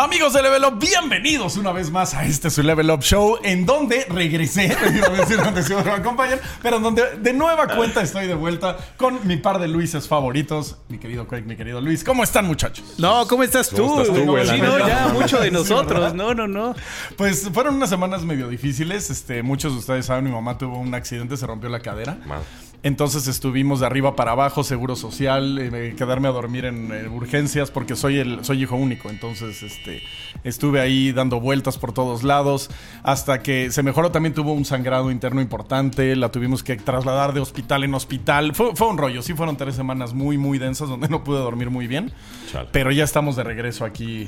Amigos de Level Up, bienvenidos una vez más a este su Level Up Show, en donde regresé, iba a decir donde siempre me acompañan, pero en donde de nueva cuenta estoy de vuelta con mi par de Luises favoritos, mi querido Craig, mi querido Luis. ¿Cómo están, muchachos? No, ¿cómo estás tú? ¿Cómo estás tú, güey? Sí, no, ya mucho de nosotros. no, no, no. Pues fueron unas semanas medio difíciles. Este, muchos de ustedes saben, mi mamá tuvo un accidente, se rompió la cadera. Entonces estuvimos de arriba para abajo, seguro social, eh, quedarme a dormir en, urgencias porque soy el soy hijo único. Entonces, este, estuve ahí dando vueltas por todos lados hasta que se mejoró. También tuvo un sangrado interno importante, la tuvimos que trasladar de hospital en hospital. Fue, fue un rollo, sí fueron tres semanas muy, muy densas donde no pude dormir muy bien. Chale. Pero ya estamos de regreso aquí.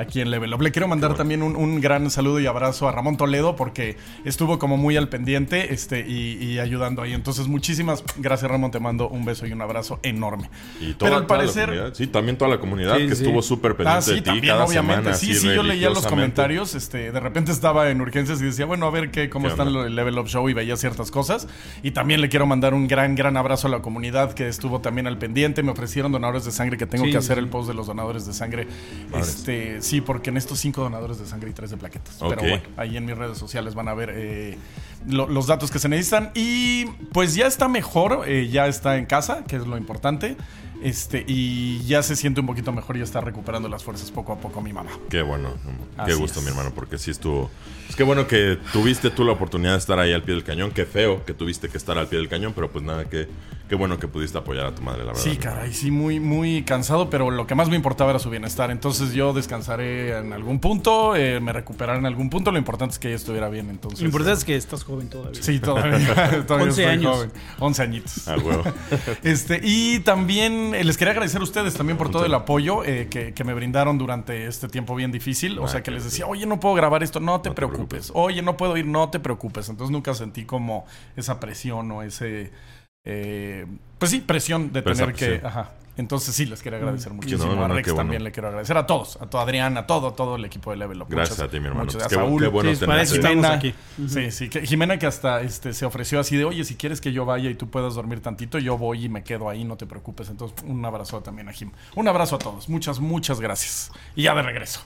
Aquí en Level Up. Le quiero mandar también un, un gran saludo y abrazo a Ramón Toledo porque estuvo como muy al pendiente este, y, y ayudando ahí. Entonces, muchísimas gracias, Ramón. Te mando un beso y un abrazo enorme. Y toda, Pero al toda parecer. Sí, también toda la comunidad Sí, que sí. estuvo súper pendiente Ah, sí, de ti también, cada obviamente. semana. sí, sí, yo leía los comentarios. Este, de repente estaba en urgencias y decía, bueno, a ver qué, cómo lo del Level Up Show y veía ciertas cosas. Y también le quiero mandar un gran, gran abrazo a la comunidad que estuvo también al pendiente. Me ofrecieron donadores de sangre que tengo que hacer el post de los donadores de sangre. Madres. Este, sí, porque en estos cinco donadores de sangre y tres de plaquetas. Pero bueno, ahí en mis redes sociales van a ver eh, lo- los datos que se necesitan. Y pues ya está mejor, eh, ya está en casa, que es lo importante. Este, y ya se siente un poquito mejor y ya está recuperando las fuerzas poco a poco mi mamá. Qué bueno. Qué Así gusto, es. mi hermano, porque sí estuvo. Es que bueno que tuviste tú la oportunidad de estar ahí al pie del cañón. Qué feo que tuviste que estar al pie del cañón, pero pues nada, qué, qué bueno que pudiste apoyar a tu madre, la verdad. Sí, caray, sí, muy, muy cansado, pero lo que más me importaba era su bienestar. Entonces yo descansaré en algún punto, eh, me recuperaré en algún punto. Lo importante es que ella estuviera bien. Entonces, Lo importante es que estás joven todavía. Sí, todavía, todavía 11 estoy años. joven. 11 añitos. Ah, huevo. Este, y también eh, les quería agradecer a ustedes también por todo el apoyo eh, que, que me brindaron durante este tiempo bien difícil. O Ah, sea, que les decía, oye, no puedo grabar esto, no te No te preocupes. Oye, no puedo ir, no te preocupes. Entonces nunca sentí como esa presión o ese. eh, pues sí, presión de tener que. Ajá. Entonces sí, les quiero agradecer muchísimo. no, no, a Rex bueno. también le quiero agradecer. A todos, a todo Adrián, a todo, todo el equipo de Level Up. Gracias Muchas- a ti, mi hermano. muchas- Pues a qué, bueno Sí, estamos Jimena, aquí. Sí, sí. que Jimena que hasta este, se ofreció así de, oye, si quieres que yo vaya y tú puedas dormir tantito, yo voy y me quedo ahí, no te preocupes. Entonces, un abrazo también a Jim. Un abrazo a todos. Muchas, muchas gracias. Y ya de regreso.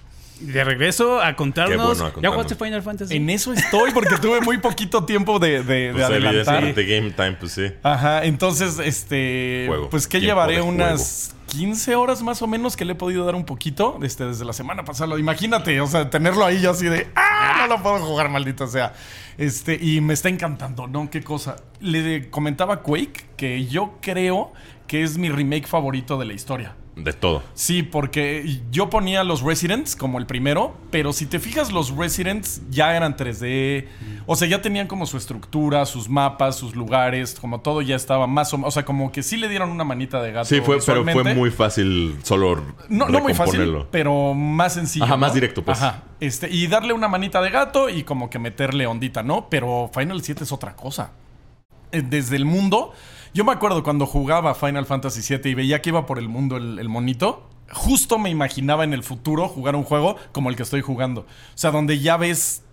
De regreso a contarnos. Qué bueno, a ¿Ya jugaste Final Fantasy? En eso estoy porque tuve muy poquito tiempo de, de- de Pues adelantar. evidentemente, Game Time, pues sí. Ajá, entonces, este, Juego. pues que llevaré de unas 15 horas más o menos que le he podido dar un poquito este, desde la semana pasada. Imagínate, o sea, tenerlo ahí yo así de, ah, no lo puedo jugar, maldito sea. Este, y me está encantando, ¿no? Qué cosa. Le comentaba a Quake que yo creo que es mi remake favorito de la historia. De todo. Sí, porque yo ponía los Residents como el primero, pero si te fijas, los Residents ya eran 3D. O sea, ya tenían como su estructura, sus mapas, sus lugares, como todo ya estaba más o menos. O sea, como que sí le dieron una manita de gato. Sí, fue, pero fue muy fácil solo No, no muy fácil, pero más sencillo. Ajá, más directo, pues. Ajá. Este, y darle una manita de gato y como que meterle ondita, ¿no? Pero Final 7 es otra cosa. Eh, Desde el mundo. Yo me acuerdo cuando jugaba Final Fantasy 7 y veía que iba por el mundo el, el monito. Justo me imaginaba en el futuro jugar un juego como el que estoy jugando. O sea, donde ya ves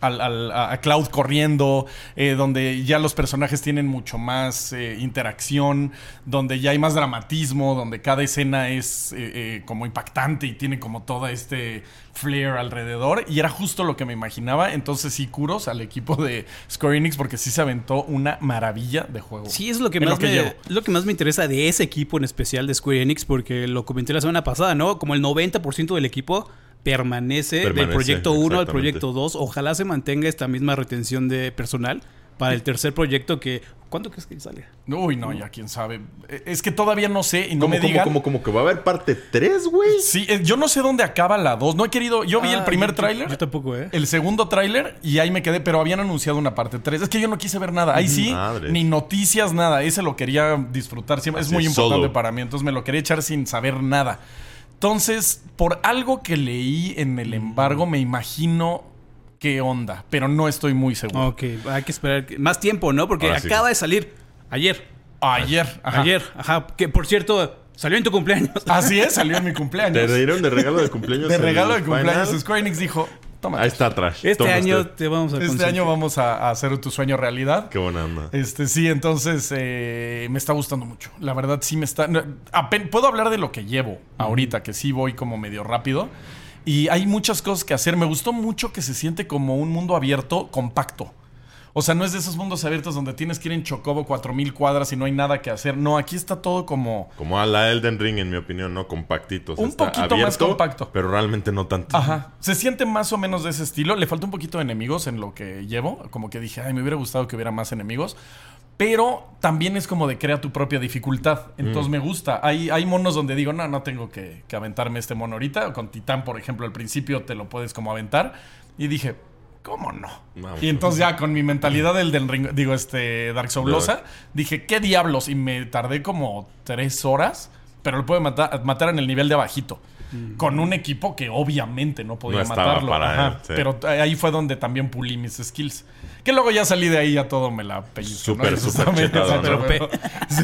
al- al- a, Cloud corriendo, eh, donde ya los personajes tienen mucho más eh, interacción, donde ya hay más dramatismo, donde cada escena es eh, como impactante y tiene como todo este flair alrededor. Y era justo lo que me imaginaba. Entonces sí, curos al equipo de Square Enix porque sí se aventó una maravilla de juego. Sí, es lo que, más lo que me, lo que más me interesa de ese equipo en especial de Square Enix, porque lo comenté la semana pasada, ¿no? Como el 90% del equipo permanece, del proyecto 1 al proyecto 2. Ojalá se mantenga esta misma retención de personal para el tercer proyecto que... ¿Cuándo crees que sale? Uy, no, ya quién sabe. Eh, Es que todavía no sé y no ¿Cómo, me cómo, digan. cómo, cómo que va a haber parte 3, güey? Sí, eh, yo no sé dónde acaba la 2. No he querido. Yo vi el Ah, primer tráiler. Yo tampoco, ¿eh? el segundo tráiler y ahí me quedé, pero habían anunciado una parte 3. Es que yo no quise ver nada. Ahí sí, ni noticias, nada. Ese lo quería disfrutar siempre. es muy importante solo. para mí, entonces me lo quería echar sin saber nada. Entonces, por algo que leí en el embargo, me imagino qué onda, pero no estoy muy seguro. Ok, hay que esperar que- más tiempo, ¿no? Porque Ahora sí. acaba de salir ayer. Ayer, ajá. Ayer, ajá. Que por cierto, salió en tu cumpleaños. Así es, salió en mi Te cumpleaños. dieron de regalo de cumpleaños. De regalo de Final? cumpleaños, Square Enix dijo, toma. Ahí está atrás. Este Toma año usted. te vamos a Este año vamos a, a hacer tu sueño realidad. Qué buena onda. Este, sí, entonces eh, me está gustando mucho. La verdad, sí me está. no, apen- puedo hablar de lo que llevo ahorita, que sí voy como medio rápido. Y hay muchas cosas que hacer. Me gustó mucho que se siente como un mundo abierto, compacto. O sea, no es de esos mundos abiertos donde tienes que ir en Chocobo 4000 cuadras y no hay nada que hacer. No, aquí está todo como. Como a la Elden Ring, en mi opinión, ¿no? Compactito. O sea, Un poquito más compacto. Pero realmente no tanto. Ajá. Se siente más o menos de ese estilo. Le falta un poquito de enemigos en lo que llevo. Como que dije, ay, me hubiera gustado que hubiera más enemigos. Pero también es como de crea tu propia dificultad. Entonces me gusta. Hay, hay monos donde digo, no, no tengo que, que aventarme este mono ahorita. Con Titán, por ejemplo, al principio te lo puedes como aventar. Y dije, ¿cómo no? Y entonces ya con mi mentalidad del, del ring- digo, este Dark Soulosa, dije, ¿qué diablos? Y me tardé como tres horas, pero lo puedo matar, matar en el nivel de abajito. Con un equipo que obviamente no podía No estaba matarlo. para Ajá. él, sí. Pero ahí fue donde también pulí mis skills. Que luego ya salí de ahí ya todo me la pellizco. Súper, ¿no? Súper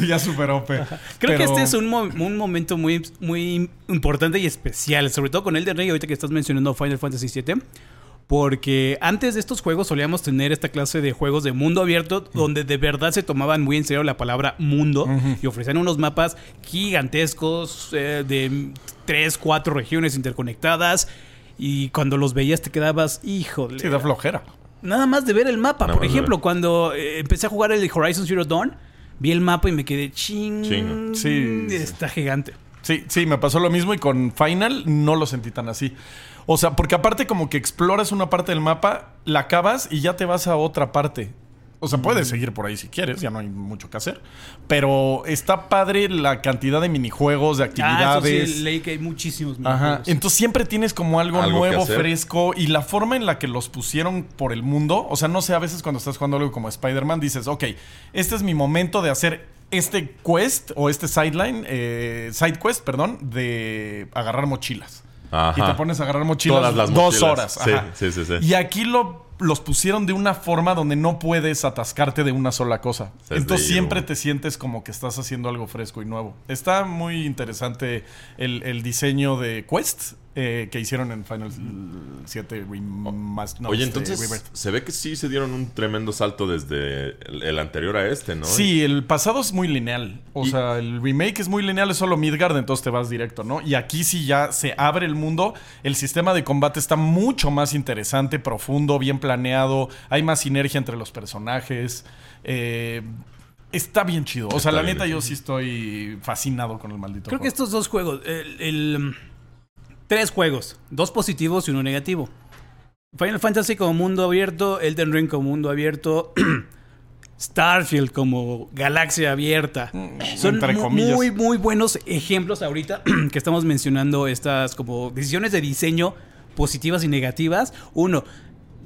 ya super OP. Creo Pero- que este es un, mo- un momento muy, muy importante y especial, sobre todo con Elden Ring, ahorita que estás mencionando Final Fantasy VII. Porque antes de estos juegos solíamos tener esta clase de juegos de mundo abierto donde de verdad se tomaban muy en serio la palabra mundo y ofrecían unos mapas gigantescos eh, de tres, cuatro regiones interconectadas y cuando los veías te quedabas, híjole. Sí, da flojera. Nada más de ver el mapa. Nada Por ejemplo, cuando eh, empecé a jugar el Horizon Zero Dawn, vi el mapa y me quedé ching. Chingo. Sí, sí. Está gigante. Sí, sí, me pasó lo mismo y con Final no lo sentí tan así. O sea, porque aparte como que exploras una parte del mapa, la acabas y ya te vas a otra parte. O sea, puedes seguir por ahí si quieres, ya no hay mucho que hacer. Pero está padre la cantidad de minijuegos, de Ah, actividades. eso sí, leí que hay muchísimos Ajá. minijuegos. Entonces siempre tienes como algo, Algo nuevo, fresco. Y la forma en la que los pusieron por el mundo. O sea, no sé, a veces cuando estás jugando algo como Spider-Man, dices, ok, este es mi momento de hacer este quest o este sideline, eh, side quest, perdón, de agarrar mochilas. Ajá. Y te pones a agarrar mochilas Todas las dos mochilas. horas. Sí, ajá. sí, sí, sí. Y aquí lo, los pusieron de una forma donde no puedes atascarte de una sola cosa. Entonces siempre te sientes como que estás haciendo algo fresco y nuevo. Está muy interesante el, el diseño de Quest eh, que hicieron en Final 7 Remastered. no, Oye, este, entonces Rebirth. se ve que sí se dieron un tremendo salto desde el, el anterior a este, ¿no? Sí, el pasado es muy lineal. O Y- sea, el remake es muy lineal, es solo Midgard, entonces te vas directo, ¿no? Y aquí sí ya se abre el mundo. El sistema de combate está mucho más interesante, profundo, bien planeado. Hay más sinergia entre los personajes. Eh, está bien chido. O sea, Está la neta, yo sí estoy fascinado con el maldito Creo que estos dos juegos, el, el- tres juegos, dos positivos y uno negativo. Final Fantasy como mundo abierto, Elden Ring como mundo abierto, Starfield como galaxia abierta. Son entre mu- comillas. muy, muy buenos ejemplos ahorita que estamos mencionando estas como decisiones de diseño positivas y negativas. Uno,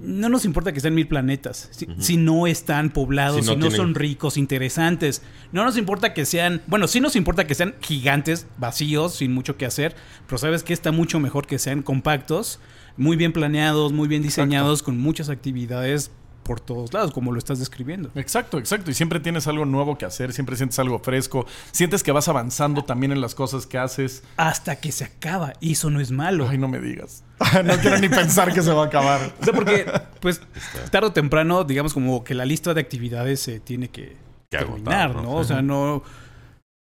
no nos importa que sean mil planetas, si, si no están poblados, Si si no tienen- son ricos, interesantes. No nos importa que sean, bueno, sí nos importa que sean gigantes, vacíos, sin mucho que hacer, pero sabes que está mucho mejor que sean compactos, muy bien planeados, muy bien diseñados, con muchas actividades por todos lados, como lo estás describiendo. Exacto, exacto. Y siempre tienes algo nuevo que hacer, siempre sientes algo fresco. Sientes que vas avanzando también en las cosas que haces. Hasta que se acaba, y eso no es malo. Ay, no me digas. no quiero ni pensar que se va a acabar. O sea, porque, pues, tarde o temprano, digamos, como que la lista de actividades se tiene que, Que terminar, agotar, ¿no? ¿no? O sea, no.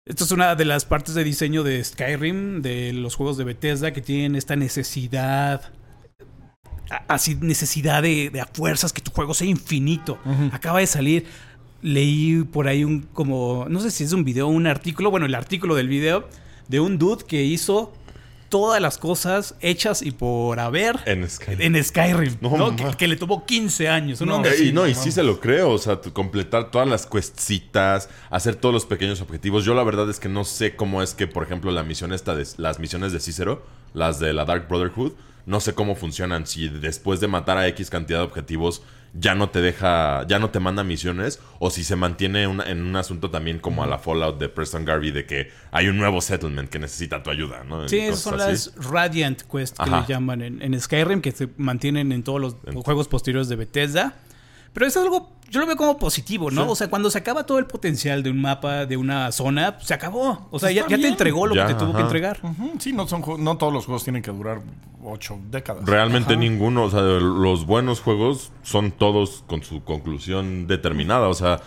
Esto es una de las partes de diseño de Skyrim, de los juegos de Bethesda, que tienen esta necesidad. Así, necesidad de, de a fuerzas que tu juego sea infinito. Acaba de salir. Leí por ahí un como. No sé si es un video o un artículo. Bueno, el artículo del video. De un dude que hizo todas las cosas hechas y por haber En Skyrim. en Skyrim, No, ¿no? ma. Que, que le tomó 15 años. No, Eh, y no, y sí se lo creo. O sea, completar todas las cuestitas, hacer todos los pequeños objetivos. Yo la verdad es que no sé cómo es que, por ejemplo, la misión esta de las misiones de Cicero, las de la Dark Brotherhood, no sé cómo funcionan. Si después de matar a X cantidad de objetivos ya no te deja, ya no te manda misiones, o si se mantiene una- en un asunto también como a la Fallout de Preston Garvey de que hay un nuevo settlement que necesita tu ayuda, ¿no? Sí, cosas son así. las Radiant Quest que Ajá. le llaman en, en Skyrim, que se mantienen en todos los juegos posteriores de Bethesda. Pero es algo, yo lo veo como positivo, ¿no? Sí. O sea, cuando se acaba todo el potencial de un mapa, de una zona, se acabó. O sea, ya, Está ya te entregó lo Ya, que te tuvo que entregar. Ujú, Sí, no, son, no todos los juegos tienen que durar ocho décadas. Realmente Ajá. ninguno, o sea, los buenos juegos son todos con su conclusión determinada, o sea,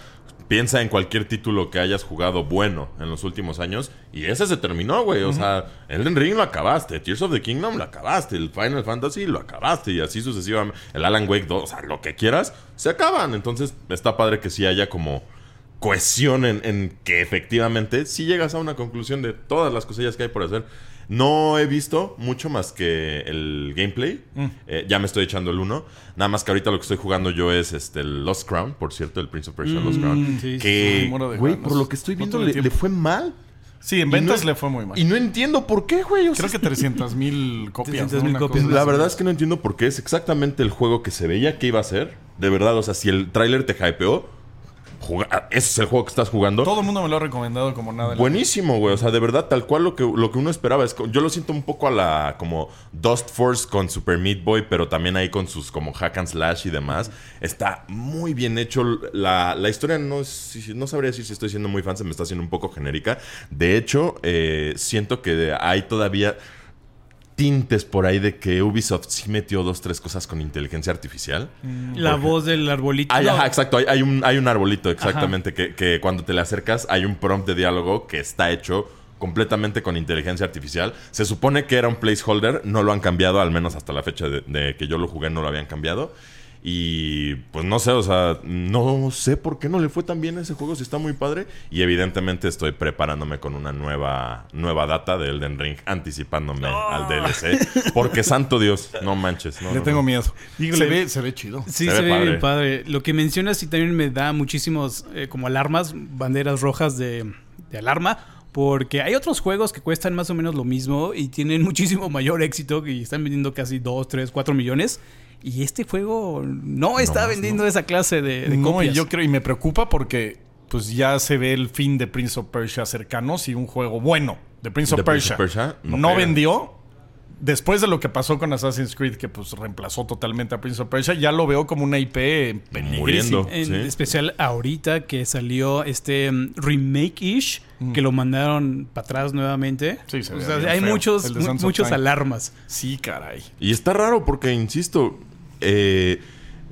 piensa en cualquier título que hayas jugado bueno en los últimos años y ese se terminó, güey. O sea, Elden Ring lo acabaste, Tears of the Kingdom lo acabaste, el Final Fantasy lo acabaste y así sucesivamente. El Alan Wake 2, o sea, lo que quieras, se acaban. Entonces está padre que sí haya como cohesión en, en que efectivamente si llegas a una conclusión de todas las cosillas que hay por hacer. No he visto mucho más que el gameplay. Eh, ya me estoy echando el 1. Nada más que ahorita lo que estoy jugando yo es este el Lost Crown, por cierto, el Prince of Persia Lost Crown. sí, sí, que, güey, por lo que estoy viendo, le, fue mal. Sí, en ventas no- le fue muy mal. Y no entiendo por qué, güey. O sea, Creo que 300 mil copias. 300,000 ¿no? Una copias. cosa la verdad es que no entiendo por qué es exactamente el juego que se veía que iba a ser. De verdad, o sea, si el tráiler te hypeó, juga- ese es el juego que estás jugando. Todo el mundo me lo ha recomendado como nada. Buenísimo, güey. O sea, de verdad, tal cual lo que, lo que uno esperaba. Es, yo lo siento un poco a la como Dust Force con Super Meat Boy, pero también ahí con sus como hack and slash y demás. Está muy bien hecho. La, la historia no si- no sabría decir si estoy siendo muy fan, se me está haciendo un poco genérica. De hecho, eh, siento que hay todavía tintes por ahí de que Ubisoft sí metió dos, tres cosas con inteligencia artificial. La voz del arbolito. Ah, ajá, exacto. Hay, hay un, hay un arbolito, exactamente, que, que cuando te le acercas hay un prompt de diálogo que está hecho completamente con inteligencia artificial. Se supone que era un placeholder, no lo han cambiado, al menos hasta la fecha de, de que yo lo jugué no lo habían cambiado. Y pues no sé, o sea, no sé por qué no le fue tan bien ese juego, si está muy padre. Y evidentemente estoy preparándome con una nueva, nueva data de Elden Ring, anticipándome al DLC. Porque santo Dios, no manches. no, Le no, tengo no. miedo. Se ve, se ve chido. Sí, Se se, ve ve padre. bien padre. Lo que mencionas sí también me da muchísimos eh, como alarmas, banderas rojas de, de alarma. Porque hay otros juegos que cuestan más o menos lo mismo y tienen muchísimo mayor éxito y están vendiendo casi 2, 3, 4 millones. Y este juego no está vendiendo esa clase de, de no, copias. y yo creo, y me preocupa porque pues ya se ve el fin de Prince of Persia cercanos y un juego bueno de Prince of, Prince Persia, of Persia no vendió. Después de lo que pasó con Assassin's Creed, que pues reemplazó totalmente a Prince of Persia, ya lo veo como una IP. Muriendo. En Sí. especial ahorita que salió este mm, remake-ish, que lo mandaron para atrás nuevamente. Sí, se O ve sea, hay feo. muchos, mu- muchos alarmas. Sí, caray. Y está raro porque, insisto, eh,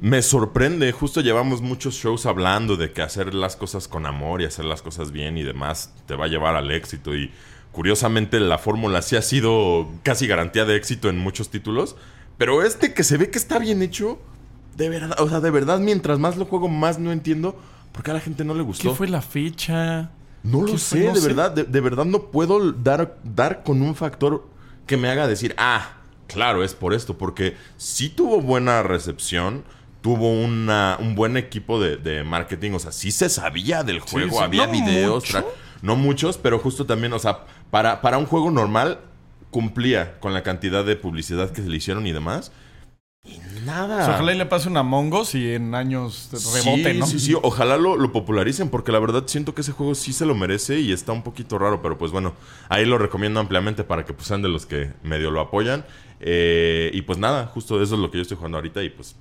me sorprende. Justo llevamos muchos shows hablando de que hacer las cosas con amor y hacer las cosas bien y demás te va a llevar al éxito. Y curiosamente la fórmula sí ha sido casi garantía de éxito en muchos títulos. Pero este que se ve que está bien hecho, de verdad, o sea, de verdad, mientras más lo juego, más no entiendo por qué a la gente no le gustó. ¿Qué fue la fecha? No ¿Qué lo sé, No de sé. verdad, de, de verdad no puedo dar, dar con un factor que me haga decir, ah, claro, es por esto, porque sí tuvo buena recepción, tuvo una, un buen equipo de, de marketing, o sea, sí se sabía del juego, sí, había no videos, mucho. no muchos, pero justo también, o sea, para, para un juego normal cumplía con la cantidad de publicidad que se le hicieron y demás. Y nada. Pues ojalá y le pase un Among Us y en años rebote, sí, ¿no? Sí, sí, ojalá lo, lo popularicen porque la verdad siento que ese juego sí se lo merece y está un poquito raro, pero pues bueno, ahí lo recomiendo ampliamente para que pues sean de los que medio lo apoyan. Eh, y pues nada, justo eso es lo que yo estoy jugando ahorita y pues,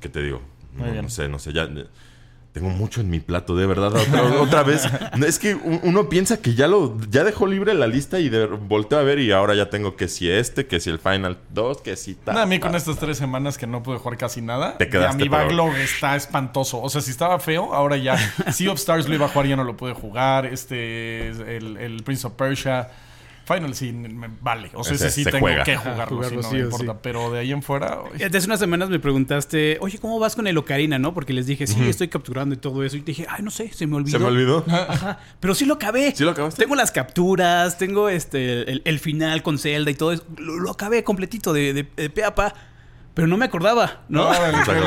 ¿qué te digo? No, no sé, no sé, ya... Tengo mucho en mi plato, de verdad. Otra, otra vez. Es que uno piensa que ya lo ya dejó libre la lista y de, volteo a ver y ahora ya tengo que si este, que si el Final 2, que si tal. A mí con estas tres semanas que no pude jugar casi nada, Te quedaste ya mi backlog está espantoso. O sea, si estaba feo, ahora ya Sea of Stars lo iba a jugar, ya no lo pude jugar. Este, el, el Prince of Persia. Final sí, me vale. O sea, ese, Ese sí se tengo juega. que Ajá, jugarlo, jugarlo sí, no sí me o importa. sí. Pero de ahí en fuera... uy. Hace unas semanas me preguntaste, oye, ¿cómo vas con el Ocarina, no? Porque les dije, sí, estoy capturando y todo eso. Y te dije, ay, no sé, se me olvidó. ¿Se me olvidó? Ajá, pero sí lo acabé. ¿Sí lo acabaste? Tengo las capturas, tengo este el, el final con Zelda y todo eso. Lo, lo acabé completito de, de, de pe a pa, pero no me acordaba, ¿no? Loco.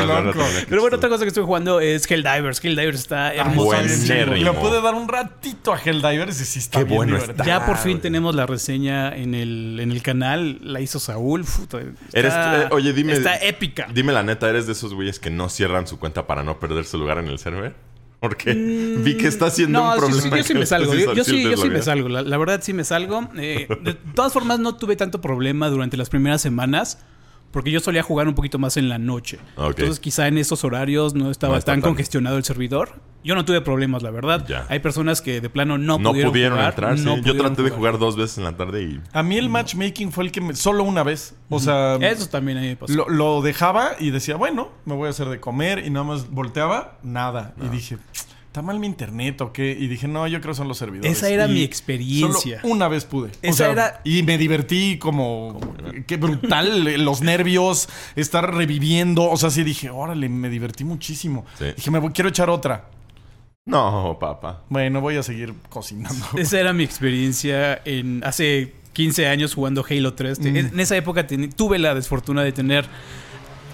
lata, Pero bueno, otra cosa que estoy jugando es Helldivers. Helldivers está hermoso. bien chido. Buenérrimo. Le pude dar un ratito a Helldivers y sí está Qué bien bueno está. Ya por fin güey. tenemos la reseña en el, en el canal. La hizo Saúl. Puta, está- Eres- eh, oye, dime- Está épica. Dime la neta, ¿eres de esos güeyes que no cierran su cuenta para no perder su lugar en el server? Porque vi que está siendo Mm, No, un problema. sí, yo sí me salgo. Yo, yo sí, yo sí me salgo. La, la verdad sí me salgo. Eh, de todas formas, no tuve tanto problema durante las primeras semanas. Porque yo solía jugar un poquito más en la noche. Entonces, quizá en esos horarios no estaba No tan tan- congestionado el servidor. Yo no tuve problemas, la verdad. Ya. Hay personas que de plano no, No pudieron, pudieron jugar, entrar, sí. no Yo pudieron traté de jugar dos veces en la tarde y... A mí el matchmaking fue el que me... Solo una vez. O sea... Eso también a mí me pasó. Lo, lo dejaba y decía, bueno, me voy a hacer de comer y nada más volteaba, nada. Y dije, ¿está mal mi internet o qué? Y dije, no, yo creo que son los servidores. Esa era Y mi experiencia. Solo una vez pude. O Esa sea, era- Y me divertí como... Qué brutal. los nervios, estar reviviendo. O sea, sí dije, órale, me divertí muchísimo. Sí. Dije, me voy- quiero echar otra. No, papá. Bueno, voy a seguir cocinando. Esa era mi experiencia en hace 15 años jugando Halo 3. Mm. En esa época tuve la desfortuna de tener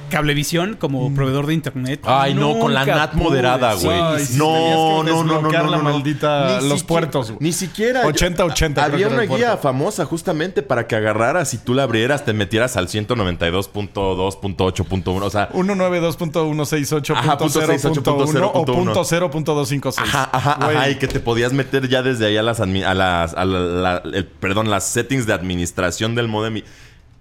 Cablevisión como proveedor de internet. Ay, no, con la NAT pude. moderada, güey. Ay, no, tenías que no, no, no, no, no, la no. maldita- Ni los siquiera- puertos, güey. Ni siquiera. 80-80 creo que Había era una guía puerto. famosa justamente para que agarraras y tú la abrieras, te metieras al 192.2.8.1. O sea, 192.168.0.1 o punto .0.256. Ajá, ajá, Güey. ajá, y que te podías meter ya desde ahí a las, a las, a la- la- el- perdón, las settings de administración del modem y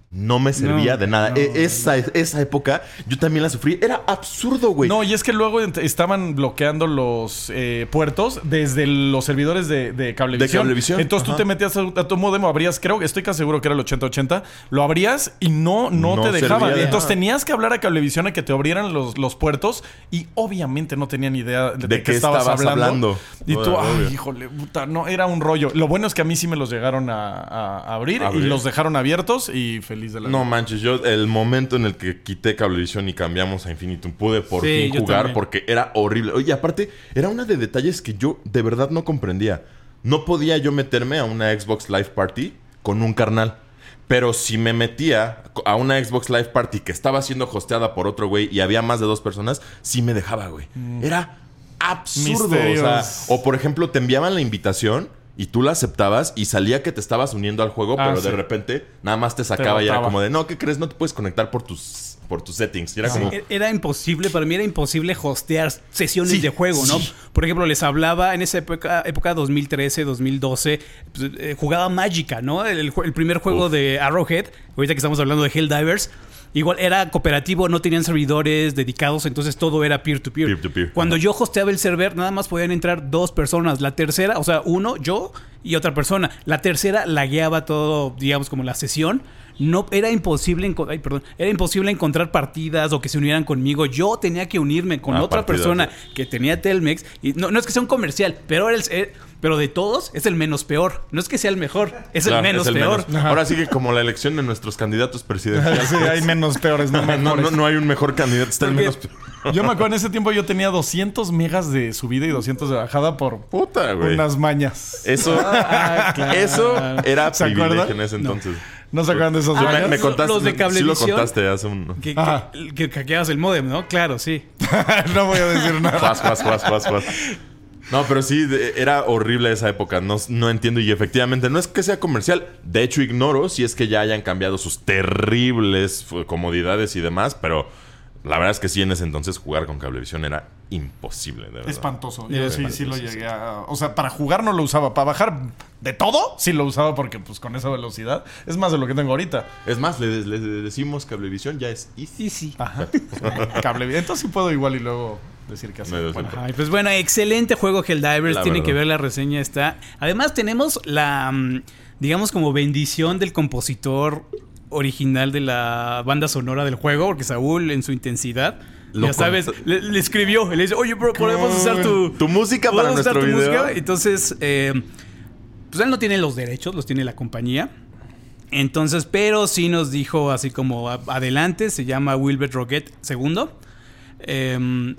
no me servía No, de nada. no, E- esa, esa época yo también la sufrí. Era absurdo, güey. No, y es que luego estaban bloqueando los eh, puertos desde los servidores de, de cablevisión. De Cablevisión, Entonces tú te metías a, a tu modem, abrías, creo que estoy casi seguro que era el 8080, lo abrías y no, no, No te dejaba. servía de Entonces nada. tenías que hablar a cablevisión a que te abrieran los, los puertos y obviamente no tenían idea de, ¿De qué qué estabas, estabas hablando. hablando? Y tú, ay, obvio. híjole, puta, no, era un rollo. Lo bueno es que a mí sí me los llegaron a, a- a abrir, ¿Abrir? y los dejaron abiertos y feliz de la No manches, yo el momento en el que quité Cablevisión y cambiamos a Infinitum pude por Sí, fin jugar también. porque era horrible. Oye, aparte, era una de detalles que yo de verdad no comprendía. No podía yo meterme a una Xbox Live Party con un carnal. Pero si me metía a una Xbox Live Party que estaba siendo hosteada por otro güey y había más de dos personas, sí me dejaba, güey. Era absurdo. O, sea, o por ejemplo, te enviaban la invitación y tú la aceptabas y salía que te estabas uniendo al juego, Ah, pero sí. de repente nada más te sacaba y era como de, no, ¿qué crees? No te puedes conectar por tus, por tus settings. Y era como, E- Era imposible, para mí era imposible hostear sesiones Sí, de juego, ¿no? sí. Por ejemplo, les hablaba en esa época, época 2013, 2012, pues, eh, jugaba Magica, ¿no? El, primer juego Uf. de Arrowhead, ahorita que estamos hablando de Helldivers. Igual era cooperativo, no tenían servidores dedicados, entonces todo era peer-to-peer. Cuando yo hosteaba el server, nada más podían entrar dos personas. La tercera, o sea, uno, yo y otra persona. La tercera la guiaba todo, digamos, como la sesión. No, era imposible, ay, perdón, era imposible encontrar partidas o que se unieran conmigo. Yo tenía que unirme con Ah, otra partidas, persona que tenía Telmex. Y no, no es que sea un comercial, pero, era el- eh, pero de todos es el menos peor. No es que sea el mejor, es el menos es el peor. menos. Ahora sí que como la elección de nuestros candidatos presidenciales. Sí, hay menos peores, no no, no, no hay un mejor candidato, está el menos peor. Yo me acuerdo en ese tiempo yo tenía 200 megas de subida y 200 de bajada por Puta, güey. unas mañas. Eso, Ah, claro. eso era ¿Se privilegio en ese entonces. ¿No se acuerdan de esos Ah, Me- contaste, los de sí lo contaste hace un... Que, que, que hackeabas el modem, ¿no? Claro, sí. no voy a decir nada. Juas, juas, juas, juas, juas. No, pero sí, de- era horrible esa época. No, no entiendo. Y efectivamente, no es que sea comercial. De hecho, ignoro si es que ya hayan cambiado sus terribles fu- comodidades y demás. Pero la verdad es que sí, en ese entonces jugar con cablevisión era imposible, de verdad. Espantoso. Yo sí, sí lo llegué a... O sea, para jugar no lo usaba. Para bajar de todo, sí lo usaba porque pues con esa velocidad es más de lo que tengo ahorita. Es más, le, le decimos cablevisión, ya es easy. Sí, sí. Ajá. Cable. Entonces sí puedo igual y luego decir que así. Bueno, pues bueno, excelente juego Helldivers. Verdad. que ver la reseña. Está. Además, tenemos la, mm, digamos, como bendición del compositor original de la banda sonora del juego, porque Saúl, en su intensidad, ya sabes, le, le escribió. Le dice, oye, bro, podemos usar tu, Tu música para ¿podemos usar nuestro tu video. música?" Entonces, eh, pues él no tiene los derechos, los tiene la compañía. Entonces, pero sí nos dijo así como adelante, se llama Wilbert Rocket II. Em,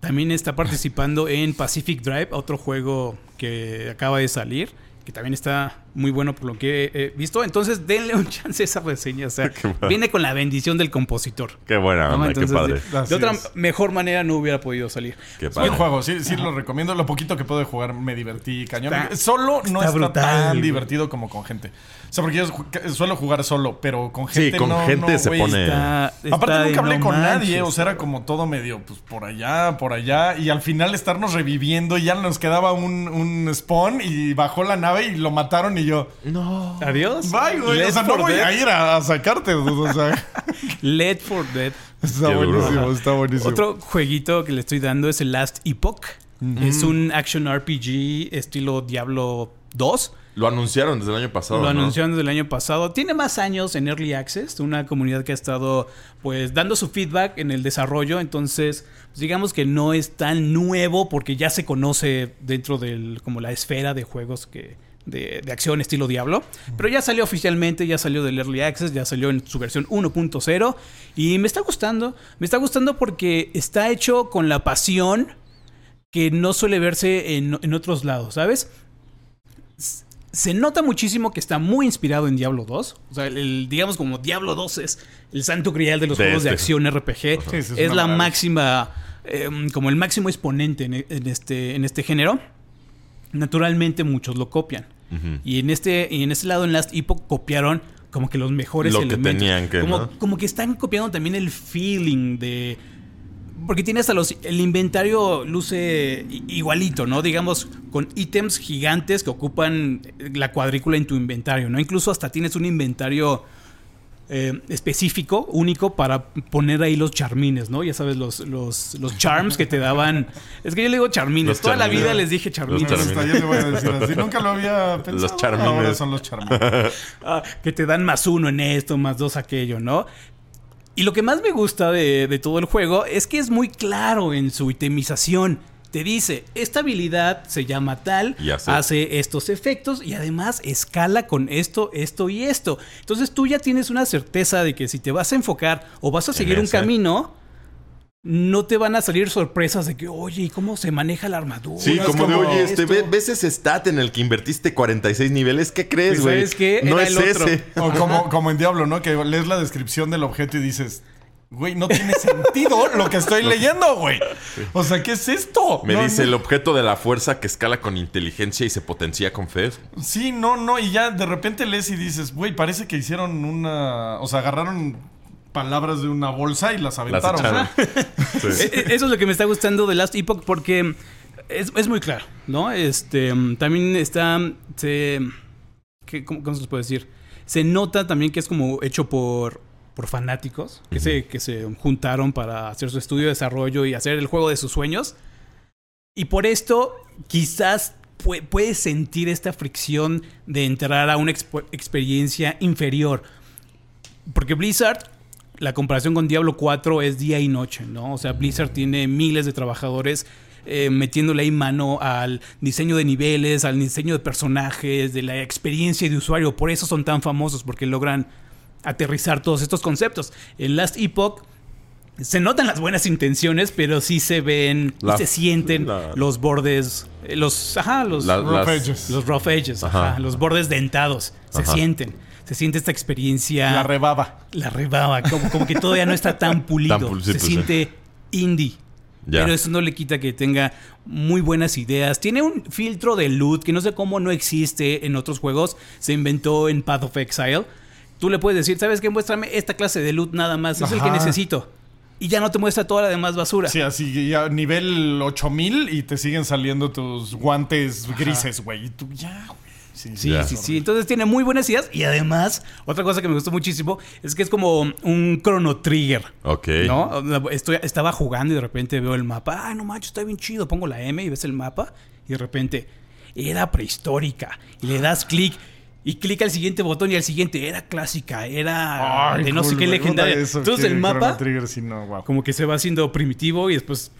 también está participando en Pacific Drive, otro juego que acaba de salir, que también está muy bueno por lo que he visto. Entonces, denle un chance a esa reseña. O sea, viene con la bendición del compositor. Qué buena qué padre. De, otra es. mejor manera no hubiera podido salir. Qué Buen padre. juego, sí, sí lo recomiendo. Lo poquito que puedo jugar me divertí cañón. Está- solo no está está, brutal, tan güey. divertido como con gente. O sea, porque yo suelo jugar solo, pero con Sí, gente con no, gente no, se güey. pone- Está- Aparte nunca hablé no con nadie, o sea, era como todo medio, pues por allá, por allá, y al final estarnos reviviendo, y ya nos quedaba un, un spawn y bajó la nave y lo mataron y yo, No. Adiós. bye, güey, o sea, no 4 voy Dead. a ir a, a sacarte, o sea, Led for Dead. está Qué duro. buenísimo, está buenísimo. Otro jueguito que le estoy dando es el Last Epoch. Es un action RPG estilo Diablo 2. Lo anunciaron desde el año pasado. Lo ¿no? anunciaron desde el año pasado. Tiene más años en Early Access, una comunidad que ha estado pues dando su feedback en el desarrollo, entonces pues, digamos que no es tan nuevo porque ya se conoce dentro del como la esfera de juegos que de, de acción estilo Diablo, pero ya salió oficialmente, ya salió del Early Access, ya salió en su versión 1.0 y me está gustando, me está gustando porque está hecho con la pasión que no suele verse en, en otros lados, ¿sabes? se nota muchísimo que está muy inspirado en Diablo 2. O sea, el, el- digamos como Diablo 2 es el santo grial de los De juegos de este. acción RPG. Sí, es la maravilla. máxima, eh, como el máximo exponente en, en este, en este género. Naturalmente muchos lo copian. Y en este, y en este lado, en Last Epoch, copiaron como que los mejores Lo que elementos. tenían que, como, ¿no? como que están copiando también el feeling de. Porque tiene hasta los. El inventario luce igualito, ¿no? Digamos, con ítems gigantes que ocupan la cuadrícula en tu inventario, ¿no? Incluso hasta tienes un inventario eh, específico, único, para poner ahí los charmines, ¿no? Ya sabes, los, los, los charms que te daban. Es que yo le digo charmines. Los Toda la charmines. vida les dije charmines. Los Hasta yo le voy a decir así. Nunca lo había pensado. Los charmines. Ahora son los charmines. Ah, que te dan más uno en esto, más dos aquello, ¿no? Y lo que más me gusta de, de todo el juego es que es muy claro en su itemización. Te dice, esta habilidad se llama tal, Y hace- hace estos efectos y además escala con esto, esto y esto. Entonces tú ya tienes una certeza de que si te vas a enfocar o vas a seguir un camino, no te van a salir sorpresas de que, oye, ¿y cómo se maneja la armadura? Sí, como, de, oye, este, esto". ve- ¿ves ese stat en el que invertiste 46 niveles? ¿Qué crees, Pues, güey? ¿sabes qué? No es el otro. ese. O como, como en Diablo, ¿no? Que lees la descripción del objeto y dices, güey, no tiene sentido lo que estoy leyendo, güey. O sea, ¿qué es esto? Me No, dice no. el objeto de la fuerza que escala con inteligencia y se potencia con fe. Sí, no, no. Y ya de repente lees y dices, güey, parece que hicieron una. O sea, agarraron palabras de una bolsa y las aventaron. echaron. Sí. E- e- Eso es lo que me está gustando de Last Epoch porque es, es muy claro, ¿no? Este, también está, se, ¿qué- cómo, cómo se les puede decir? Se nota también que es como hecho por, por fanáticos que, se, que se juntaron para hacer su estudio de desarrollo y hacer el juego de sus sueños. Y por esto quizás pue- puedes sentir esta fricción de entrar a una experiencia inferior. Porque Blizzard, la comparación con Diablo 4 es día y noche, ¿no? O sea, Blizzard tiene miles de trabajadores eh, metiéndole ahí mano al diseño de niveles, al diseño de personajes, de la experiencia de usuario. Por eso son tan famosos, porque logran aterrizar todos estos conceptos. En Last Epoch se notan las buenas intenciones, pero sí se ven y se sienten la- los bordes, eh, los, ajá, los, La- Rough las- edges. los rough edges, Ajá. ajá, los bordes dentados, se Ajá. sienten. Se siente esta experiencia. La rebaba. La rebaba, como, como que todavía no está tan pulido. Tan pul- sí, se pues, sí. siente indie. Ya. Pero eso no le quita que tenga muy buenas ideas. Tiene un filtro de loot que no sé cómo no existe en otros juegos. Se inventó en Path of Exile. Tú le puedes decir, ¿sabes qué? Muéstrame esta clase de loot nada más. Es el que necesito. Y ya no te muestra toda la demás basura. Sí, así ya nivel 8000 y te siguen saliendo tus guantes grises, güey. Y tú ya, güey. Sí, Sí, Ya. sí, sí. Entonces tiene muy buenas ideas. Y además, otra cosa que me gustó muchísimo es que es como un chrono trigger. Ok. ¿No? Estoy, estaba jugando y de repente veo el mapa. Ah, no manches, está bien chido. Pongo la M y ves el mapa. Y de repente, era prehistórica. Y le das clic. Y clic al siguiente botón y al siguiente era clásica, era Ay, de no sé qué legendaria. Eso, Entonces el mapa Trigger, sí, no, wow. como que se va haciendo primitivo y después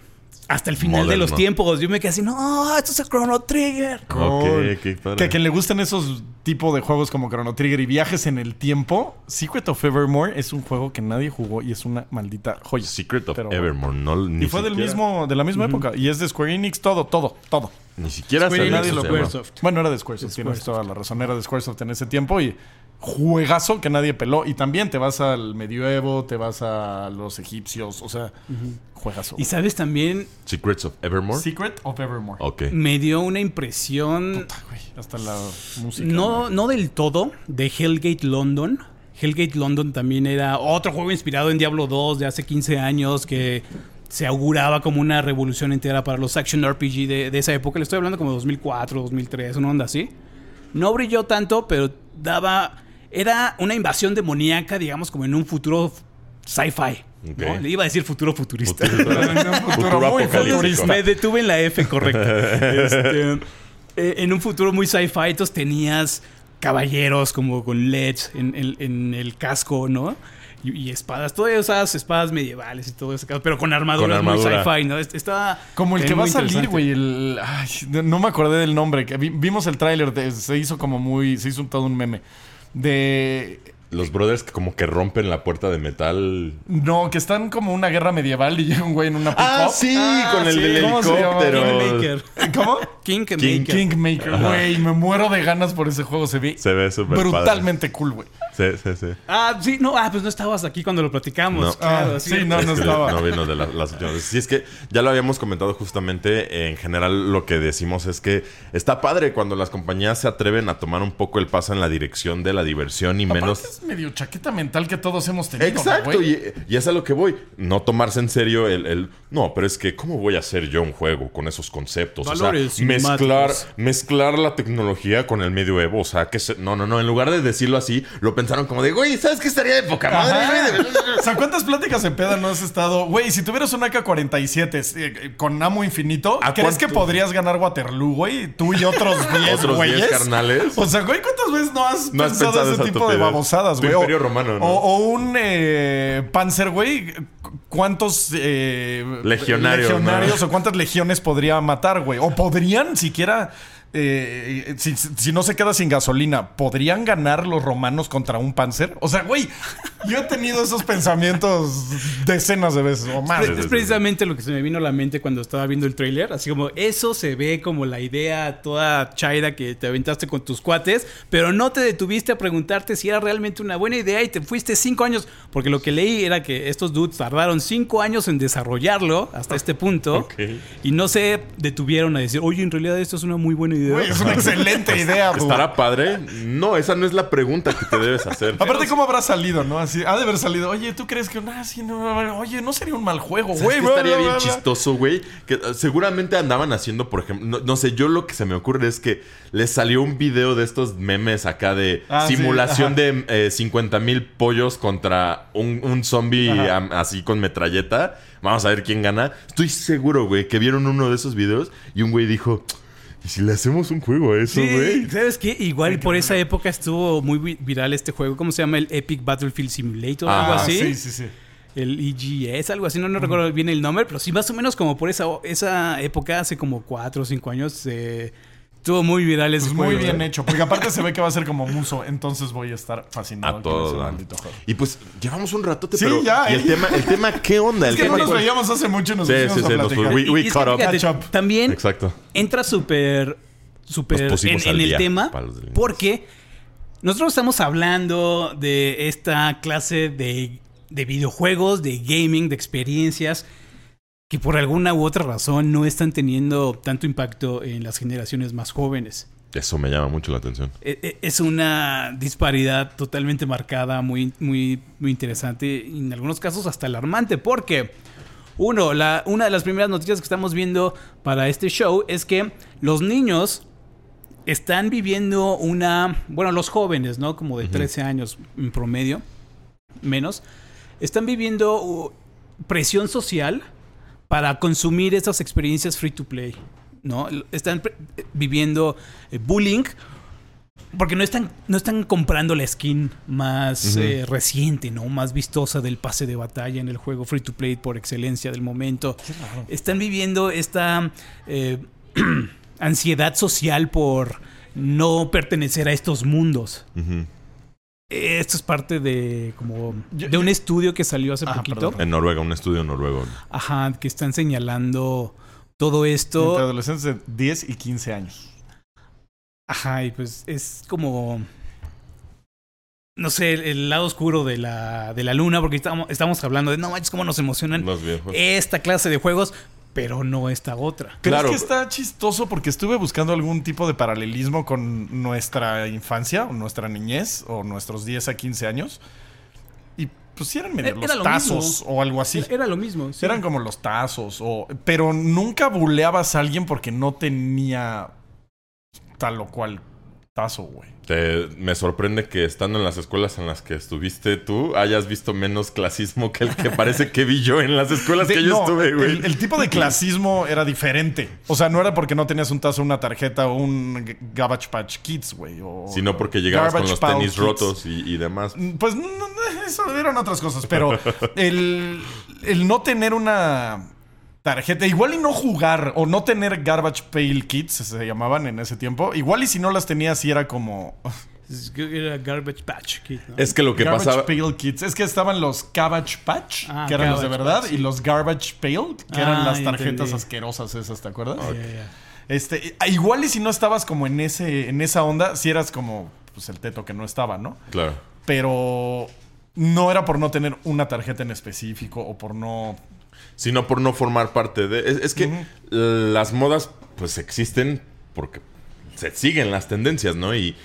hasta el final de los tiempos yo me quedé así, no, esto es el Chrono Trigger. Ok, Cool. qué padre. Que a quien le gustan esos tipos de juegos como Chrono Trigger y viajes en el tiempo, Secret of Evermore es un juego que nadie jugó y es una maldita joya. Secret of Pero- Evermore. No, ni Y fue del mismo, de la misma época. Y es de Square Enix, todo, todo, todo. Ni siquiera Square sabía llama. Squaresoft. Bueno, era de Squaresoft, tienes toda la razón. Era de Squaresoft en ese tiempo y juegazo que nadie peló. Y también te vas al medioevo, te vas a los egipcios, o sea, juegazo. Y sabes también, Secrets of Evermore. Secret of Evermore. Ok. me dio una impresión Puta, güey, hasta la música. No, güey. no del todo, de Hellgate London. Hellgate London también era otro juego inspirado en Diablo 2 de hace 15 años que se auguraba como una revolución entera para los action RPG de, de esa época. Le estoy hablando como 2004, 2003, una onda así. No brilló tanto, pero daba... Era una invasión demoníaca, digamos, como en un futuro sci-fi. Le iba a decir futuro futurista. Futuro muy futurista. Me detuve en la F correcta. Este, eh, en un futuro muy sci-fi, entonces tenías caballeros como con LEDs en, en- en el casco, ¿no? Y, y espadas, todas esas espadas medievales y todo eso, pero con armaduras muy armadura. sci-fi, ¿no? Est- Estaba Como el que va a muy salir, güey. el- ay, no me acordé del nombre. que vi- vimos el tráiler. Se hizo como muy... Se hizo un- todo un meme. De... Los brothers que como que rompen la puerta de metal. No, que están como una guerra medieval y llega un güey en una Ah, pick-up. sí, con el sí. del helicóptero. Kingmaker. ¿Cómo? Kingmaker. King- Kingmaker, güey. Me muero de ganas por ese juego. Se ve, Se ve súper padre. brutalmente cool, güey. Sí, sí, sí. Ah, sí, no, ah, pues no estabas aquí cuando lo platicamos. No. Claro, Ah, sí. sí, no, Es no estaba. No vino de la- las últimas veces. Sí, es que ya lo habíamos comentado justamente. En general, lo que decimos es que está padre cuando las compañías se atreven a tomar un poco el paso en la dirección de la diversión y menos. Es medio chaqueta mental que todos hemos tenido, ¿no, Exacto, y, y es a lo que voy. No tomarse en serio el, el- No, pero es que, ¿cómo voy a hacer yo un juego con esos conceptos? Valores o sea, mezclar, mezclar la tecnología con el medioevo. O sea, que se- no, no, no. En lugar de decirlo así, lo pensaron como de, güey, ¿sabes qué estaría de poca madre? Güey? O sea, ¿cuántas pláticas en peda no has estado? Güey, si tuvieras un AK-47 eh, con amo infinito, ¿A ¿crees cuánto? que podrías ganar Waterloo, güey? Tú y otros 10 Otros güeyes. 10 carnales. O sea, güey, ¿cuántas veces no has No has pensado, pensado ese tipo de estupidez? Güey? O- imperio romano, ¿no? O, o un eh, Panzer, güey. ¿Cuántos eh, Legionarios, legionarios ¿no? o cuántas legiones podría matar, güey? O podrían siquiera... eh, si, si no se queda sin gasolina, ¿podrían ganar los romanos contra un Panzer? O sea, güey, yo he tenido esos pensamientos decenas de veces o más. Es precisamente lo que se me vino a la mente cuando estaba viendo el tráiler. Así como, eso se ve como la idea toda chaira que te aventaste con tus cuates, pero no te detuviste a preguntarte si era realmente una buena idea y te fuiste cinco años. Porque lo que leí era que estos dudes tardaron cinco años en desarrollarlo hasta este punto. Y no se detuvieron a decir, oye, en realidad esto es una muy buena Güey, es una excelente idea, güey. ¿Estará padre? No, esa no es la pregunta que te debes hacer. Aparte, ¿cómo habrá salido, no? Así, ha de haber salido. Oye, ¿tú crees que ah, sí, no, oye, no sería un mal juego, ¿Sabes güey? bla, estaría bla, bien bla, chistoso, güey. Que uh, seguramente andaban haciendo, por ejemplo, no, no sé, yo lo que se me ocurre es que les salió un video de estos memes acá de Ah, simulación de 50 mil pollos contra un, un zombie así con metralleta. Vamos a ver quién gana. Estoy seguro, güey, que vieron uno de esos videos y un güey dijo, ¿y si le hacemos un juego a eso, Sí, güey? ¿sabes qué? Igual por esa época estuvo muy vi- viral este juego. ¿Cómo se llama? El Epic Battlefield Simulator, Ah, algo así. sí, sí, sí. El EGS, algo así, no, no recuerdo bien el nombre, pero sí, más o menos como por esa, esa época, hace como cuatro o cinco años, eh, estuvo muy viral ese Pues muy juego. bien hecho. Porque aparte se ve que va a ser como muso. Entonces voy a estar fascinado A con todo. ese ¿no? maldito juego. Y pues llevamos un ratote, Sí, pero ya, ¿y el eh. tema, el tema, ¿qué onda? Es El que no tema nos cuál- veíamos hace mucho y nos Sí, sí, a sí, nos platicar. we- we Y es caught up. fíjate, Catch up. también Exacto. entra súper súper Nos en, en el tema porque nosotros estamos hablando de esta clase de, de videojuegos, de gaming, de experiencias que por alguna u otra razón no están teniendo tanto impacto en las generaciones más jóvenes. Eso me llama mucho la atención. E- e- Es una disparidad totalmente marcada, muy, muy, muy interesante y en algunos casos hasta alarmante, porque uno, la, una de las primeras noticias que estamos viendo para este show es que los niños están viviendo una, bueno, los jóvenes, ¿no? Como de 13 años en promedio, menos, están viviendo uh, presión social para consumir esas experiencias free to play, ¿no? Están pre- viviendo eh, bullying porque no están, no están comprando la skin más eh, reciente, ¿no? Más vistosa del pase de batalla en el juego free to play por excelencia del momento. Están viviendo esta eh, ansiedad social por no pertenecer a estos mundos. Esto es parte de como de un estudio que salió hace Ah, poquito. perdón. En Noruega, un estudio noruego. Ajá, que están señalando todo esto. Entre adolescentes de 10 y 15 años. Ajá, y pues es como. No sé, el, el lado oscuro de la, de la luna, porque estamos, estamos hablando de no manches, cómo nos emocionan Los viejos. esta clase de juegos, pero no esta otra. Pero Claro. es que está chistoso porque estuve buscando algún tipo de paralelismo con nuestra infancia o nuestra niñez o nuestros 10 a 15 años. Y pues sí eran medio Era los lo tazos mismo. o algo así. Era, era lo mismo. sí. Eran como los tazos o... Pero nunca buleabas a alguien porque no tenía tal o cual tazo, güey. Te- me sorprende que estando en las escuelas en las que estuviste tú hayas visto menos clasismo que el que parece que vi yo en las escuelas que yo no, estuve, güey. El, el tipo de clasismo era diferente. O sea, no era porque no tenías un tazo, una tarjeta o un Garbage Patch Kids, güey. o- Sino porque llegabas con los tenis Kids. rotos y, y demás. Pues no, no, eso eran otras cosas, pero el, el no tener una tarjeta, igual y no jugar o no tener Garbage Pail Kids, se llamaban en ese tiempo, igual y si no las tenías, sí era como Es que Era Garbage Patch ¿no? Es que lo que Garbage pasaba... Pail Kids. Es que estaban los Cabbage Patch, Ah, que eran los de verdad, Patch, y los Garbage Pail, que Ah, eran las ya tarjetas entendí. asquerosas esas, ¿te acuerdas? Este, igual y si no estabas como en ese, en esa onda, si eras como pues el teto que no estaba, ¿no? Claro. Pero no era por no tener una tarjeta en específico o por no. Sino por no formar parte de... Es, es que las modas pues existen porque se siguen las tendencias, ¿no? Y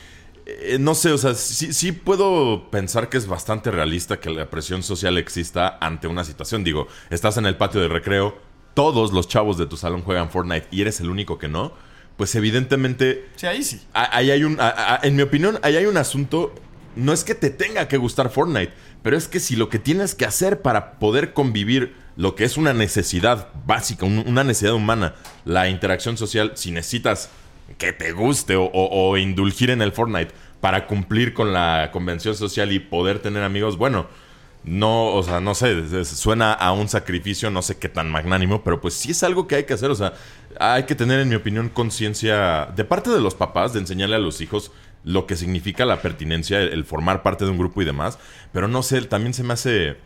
eh, no sé, o sea, sí, sí puedo pensar que es bastante realista que la presión social exista ante una situación. Digo, estás en el patio de recreo, todos los chavos de tu salón juegan Fortnite y eres el único que no. Pues evidentemente Sí, ahí sí. Ahí hay un, en mi opinión, ahí hay un asunto. No es que te tenga que gustar Fortnite, pero es que si lo que tienes que hacer para poder convivir lo que es una necesidad básica, un- una necesidad humana, la interacción social, si necesitas que te guste o, o- indulgir en el Fortnite para cumplir con la convención social y poder tener amigos, bueno, no, o sea, no sé, suena a un sacrificio, no sé qué tan magnánimo, pero pues sí es algo que hay que hacer, o sea, hay que tener, en mi opinión, conciencia de parte de los papás de enseñarle a los hijos lo que significa la pertinencia, el formar parte de un grupo y demás, pero no sé, también se me hace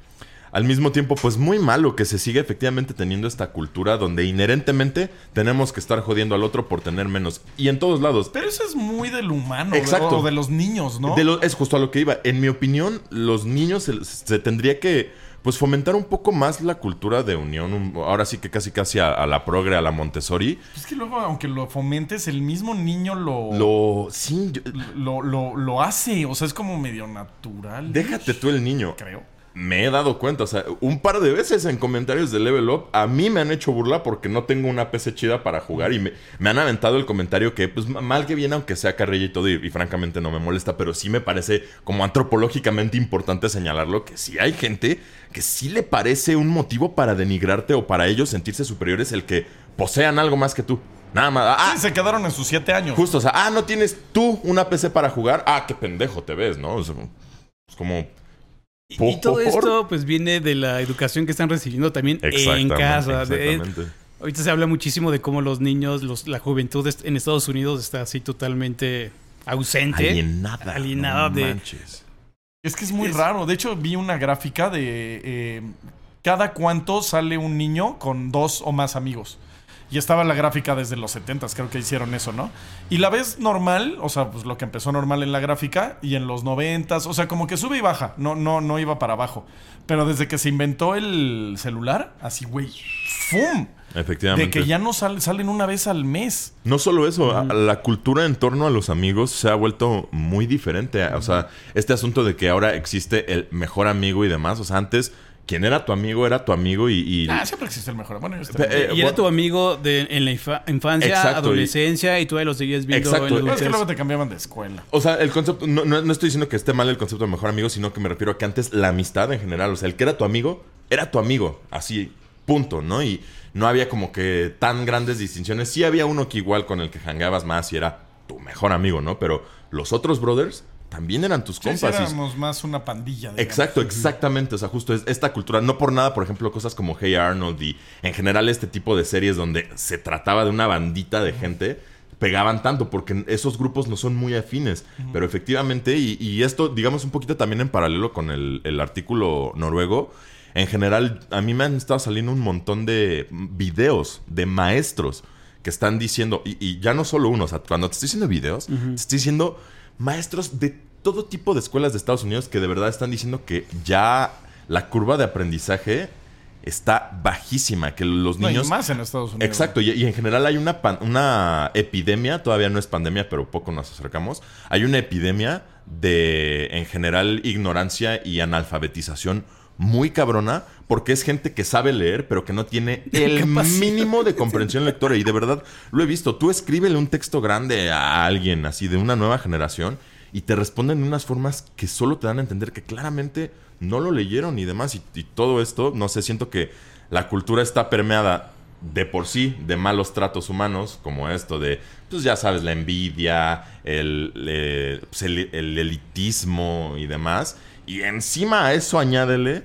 al mismo tiempo, pues muy malo que se siga efectivamente teniendo esta cultura donde inherentemente tenemos que estar jodiendo al otro por tener menos. Y en todos lados. Pero eso es muy del humano. Exacto. O de los niños, ¿no? De lo- es justo a lo que iba. En mi opinión, los niños se, se tendría que pues fomentar un poco más la cultura de unión. un- ahora sí que casi casi a, a la progre, a la Montessori. Es que luego, aunque lo fomentes, el mismo niño lo. Lo. Sí, yo- lo, lo- lo hace. O sea, es como medio natural. déjate tú el niño. Creo. Me he dado cuenta, o sea, un par de veces en comentarios de Level Up, a mí me han hecho burla porque no tengo una PC chida para jugar y me, me han aventado el comentario que, pues, mal que bien, aunque sea carrilla y todo, y, y francamente no me molesta, pero sí me parece como antropológicamente importante señalarlo, que sí hay gente que sí le parece un motivo para denigrarte o para ellos sentirse superiores el que posean algo más que tú. Nada más. Ah, Sí, se quedaron en sus siete años. Justo, o sea, ah, no tienes tú una PC para jugar. Ah, qué pendejo te ves, ¿no? O sea, es como. Y, y todo esto pues viene de la educación que están recibiendo también en Exactamente, casa. De- exactamente. ahorita se habla muchísimo de cómo los niños, los, la juventud en Estados Unidos está así totalmente ausente. Alienada. Alienada no de- manches. Es que es muy Es- raro. De hecho, vi una gráfica de eh, cada cuánto sale un niño con dos o más amigos. Y estaba la gráfica desde los 70 creo que hicieron eso, ¿no? Y la ves normal, o sea, pues lo que empezó normal en la gráfica, y en los 90 o sea, como que sube y baja, no, no, no iba para abajo. Pero desde que se inventó el celular, así, güey, ¡fum! Efectivamente. De que ya no sal- salen una vez al mes. No solo eso, a- la cultura en torno a los amigos se ha vuelto muy diferente. O sea, este asunto de que ahora existe el mejor amigo y demás. O sea, antes, quien era tu amigo era tu amigo y. y- Ah, siempre existe el mejor. Bueno, yo eh, y era bueno, tu amigo de, en la infa- infancia, Exacto, y- adolescencia, y, tú ahí lo seguías viendo Exacto. en la es que luego te cambiaban de escuela. O sea, el concepto, no, no- no estoy diciendo que esté mal el concepto de mejor amigo, sino que me refiero a que antes la amistad en general, o sea, el que era tu amigo, era tu amigo, así, punto, ¿no? Y no había como que tan grandes distinciones. Sí había uno que igual con el que jangueabas más y era tu mejor amigo, ¿no? Pero los otros brothers también eran tus Sí, sí, compas. y- éramos más una pandilla. digamos. Exacto, exactamente. O sea, justo es esta cultura. No por nada, por ejemplo, cosas como Hey Arnold y en general este tipo de series donde se trataba de una bandita de gente pegaban tanto porque esos grupos no son muy afines. Pero efectivamente, y, y esto, digamos, un poquito también en paralelo con el, el artículo noruego. En general, a mí me han estado saliendo un montón de videos de maestros que están diciendo, y, y ya no solo uno, o sea, cuando te estoy diciendo videos, te estoy diciendo maestros de todo tipo de escuelas de Estados Unidos que de verdad están diciendo que ya la curva de aprendizaje está bajísima, que los No, y niños... más en Estados Unidos. Exacto, y, y en general hay una, pan- una epidemia, todavía no es pandemia, pero poco nos acercamos, hay una epidemia de, en general, ignorancia y analfabetización muy cabrona porque es gente que sabe leer, pero que no tiene el mínimo de comprensión lectora. Y de verdad, lo he visto. Tú escríbele un texto grande a alguien así de una nueva generación y te responden de unas formas que solo te dan a entender que claramente no lo leyeron y demás. Y, y todo esto, no sé, siento que la cultura está permeada de por sí de malos tratos humanos, como esto de, pues ya sabes, la envidia, el, eh, pues, el- el elitismo y demás. Y encima a eso añádele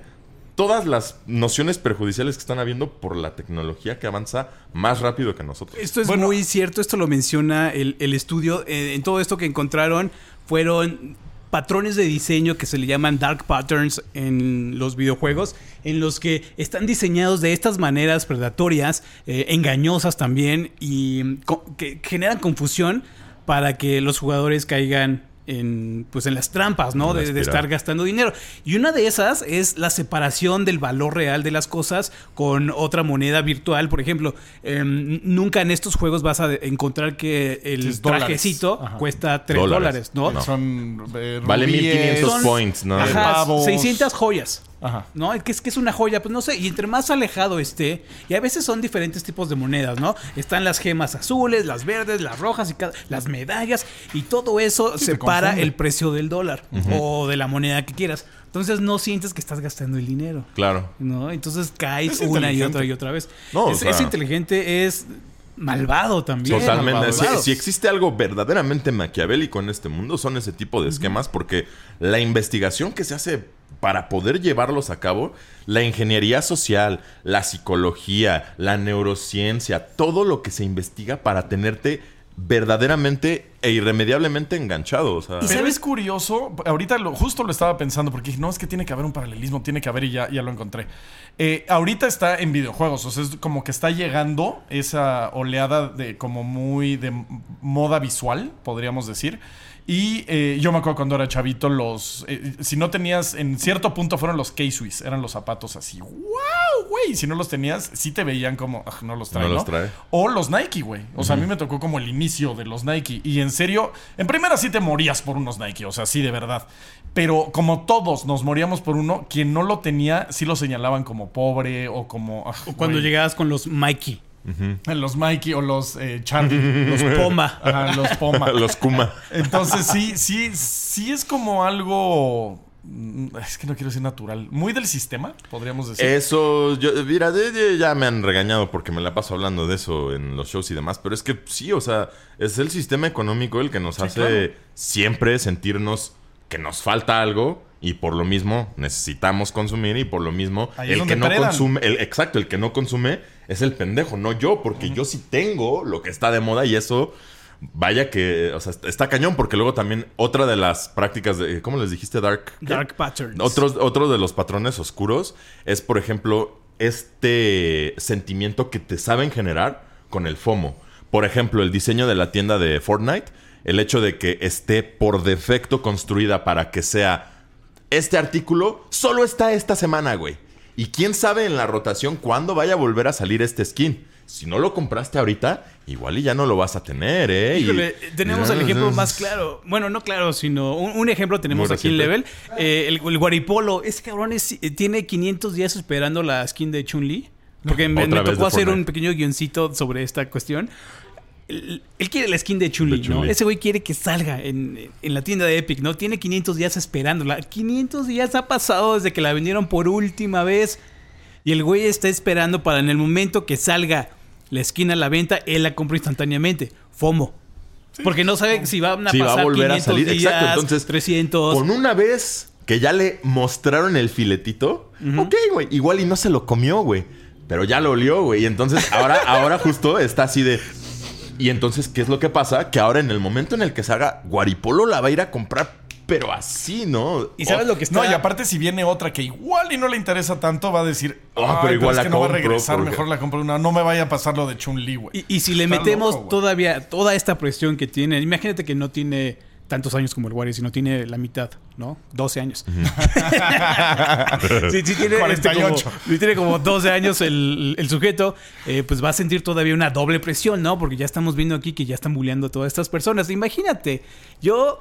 todas las nociones perjudiciales que están habiendo por la tecnología que avanza más rápido que nosotros. Esto es Bueno. muy cierto, esto lo menciona el, el estudio. Eh, en todo esto que encontraron fueron patrones de diseño que se le llaman dark patterns en los videojuegos, en los que están diseñados de estas maneras predatorias, eh, engañosas también, y que generan confusión para que los jugadores caigan en, pues en las trampas, ¿no? De, de estar gastando dinero. Y una de esas es la separación del valor real de las cosas con otra moneda virtual. Por ejemplo, em, nunca en estos juegos vas a encontrar que el Es trajecito cuesta 3 Dólares. dólares, ¿no? No. Son eh, Vale rubíes, 1500 Son- points, ¿no? Ajá, Pavos. 600 joyas. Ajá. ¿No? ¿Qué es, que es una joya? Pues no sé. Y entre más alejado esté, y a veces son diferentes tipos de monedas, ¿no? Están las gemas azules, las verdes, las rojas, y cada- las medallas, y todo eso Sí, separa el precio del dólar o de la moneda que quieras. Entonces no sientes que estás gastando el dinero. Claro. ¿no? Entonces caes Es una y otra y otra vez. No, o es, sea- es inteligente, es malvado también. Totalmente. si existe algo verdaderamente maquiavélico en este mundo, son ese tipo de esquemas, porque la investigación que se hace para poder llevarlos a cabo, la ingeniería social, la psicología, la neurociencia, todo lo que se investiga para tenerte verdaderamente e irremediablemente enganchado. O sea, Y Pero sabes- es curioso, ahorita lo, justo lo estaba pensando porque dije, no, es que tiene que haber un paralelismo, tiene que haber y ya, ya lo encontré. Eh, ahorita está en videojuegos, o sea, es como que está llegando esa oleada de como muy de moda visual, podríamos decir. Y eh, yo me acuerdo cuando era chavito, los. eh, si no tenías. En cierto punto fueron los K-Swiss, eran los zapatos así. ¡Wow, güey! Si no los tenías, sí te veían como. "Ah, no los trae, No ¿no? los trae. O los Nike, güey. O sea, a mí me tocó como el inicio de los Nike. Y en serio, en primera sí te morías por unos Nike, o sea, sí, de verdad. Pero como todos nos moríamos por uno, quien no lo tenía, sí lo señalaban como pobre o como. ah, O cuando llegabas con los Mikey, Los Mikey o los eh, Charlie. los Poma. Ajá, los Poma. los Kuma. Entonces sí, sí, sí es como algo. mm, Es que no quiero decir natural. Muy del sistema, podríamos decir. Eso, yo, mira, de- de- ya me han regañado porque me la paso hablando de eso en los shows y demás, pero es que sí, o sea, es el sistema económico el que nos hace claro. siempre sentirnos que nos falta algo y por lo mismo necesitamos consumir y por lo mismo Ahí el que no consume, el, exacto, el que no consume es el pendejo, no yo, porque yo sí tengo lo que está de moda y eso... Vaya que, o sea, está- está cañón porque luego también otra de las prácticas de, ¿cómo les dijiste? Dark. qué? Dark Patterns. Otros, otro de los patrones oscuros es, por ejemplo, este sentimiento que te saben generar con el FOMO. Por ejemplo, el diseño de la tienda de Fortnite, el hecho de que esté por defecto construida para que sea este artículo, solo está esta semana, güey. Y quién sabe en la rotación cuándo vaya a volver a salir este skin. Si no lo compraste ahorita, igual y ya no lo vas a tener, ¿eh? Y- Híjole, tenemos el ejemplo más claro. Bueno, no claro, sino un, un ejemplo tenemos Muy aquí en. Level. Eh, el, el Guaripolo. Ese cabrón es- eh, tiene 500 días esperando la skin de Chun-Li. Porque me, me tocó hacer un pequeño guioncito sobre esta cuestión. Él, él quiere la skin de Chun-Li, De ¿no? Ese güey quiere que salga en, en la tienda de Epic, ¿no? Tiene 500 días esperándola. 500 días ha pasado desde que la vendieron por última vez. Y el güey está esperando para en el momento que salga la esquina a la venta, él la compra instantáneamente. FOMO. Porque no sabe si van a Sí, va a pasar volver a 500 salir. días, Exacto, entonces, 300. Con una vez que ya le mostraron el filetito, ok, güey, igual y no se lo comió, güey. Pero ya lo olió, güey. Y entonces ahora, ahora justo está así de. Y entonces, ¿qué es lo que pasa? Que ahora en el momento en el que salga, Guaripolo la va a ir a comprar, pero así, ¿no? ¿Y sabes lo que está? No, y aparte si viene otra que igual y no le interesa tanto, va a decir, Ah, "Ay, pero igual es la que no va a regresar, porque- mejor la compro una. No me vaya a pasar lo de Chun-Li, güey. Y, y si le Está metemos loco, todavía toda esta presión que tiene, imagínate que no tiene tantos años como el Wario, sino tiene la mitad, ¿no? 12 años. sí, sí tiene, este, 48. como, sí tiene como 12 años el, el sujeto, eh, pues va a sentir todavía una doble presión, ¿no? Porque ya estamos viendo aquí que ya están bulleando a todas estas personas. Imagínate, yo,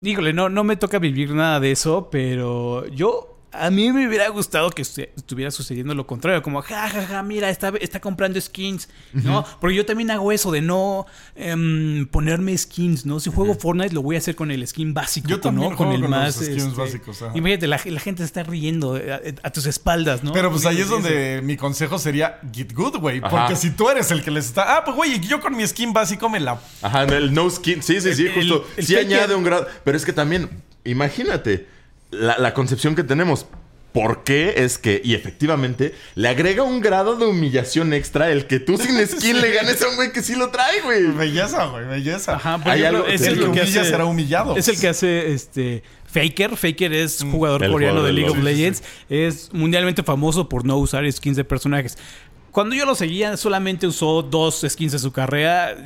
híjole, no, no me toca vivir nada de eso, pero yo A mí me hubiera gustado que estu- estuviera sucediendo lo contrario, como, ja, ja, ja, mira, está, está comprando skins, ¿no? Porque yo también hago eso de no em, ponerme skins, ¿no? Si juego Fortnite lo voy a hacer con el skin básico, Yo también ¿no? Con el con más... los skins este, básicos, ajá. Imagínate, la, la gente se está riendo eh, a, a tus espaldas, ¿no? Pero pues ahí es donde mi consejo sería get good, güey. Porque si tú eres el que les está. Ah, pues güey, yo con mi skin básico me la. Ajá, el no skin. Sí, sí, sí, El- justo. el sí añade un grado. Pero es que también, imagínate la, la concepción que tenemos. ¿Por qué? Es que, y efectivamente, le agrega un grado de humillación extra el que tú sin skin le ganes a un güey que sí lo trae, güey. Belleza, güey, belleza. Ajá, por Hay ejemplo, algo- es el el que humilla hace, será humillado. Es el que hace este Faker. Faker es jugador El coreano jugador de de League of. Legends. Es mundialmente famoso por no usar skins de personajes. Cuando yo lo seguía, solamente usó dos skins de su carrera.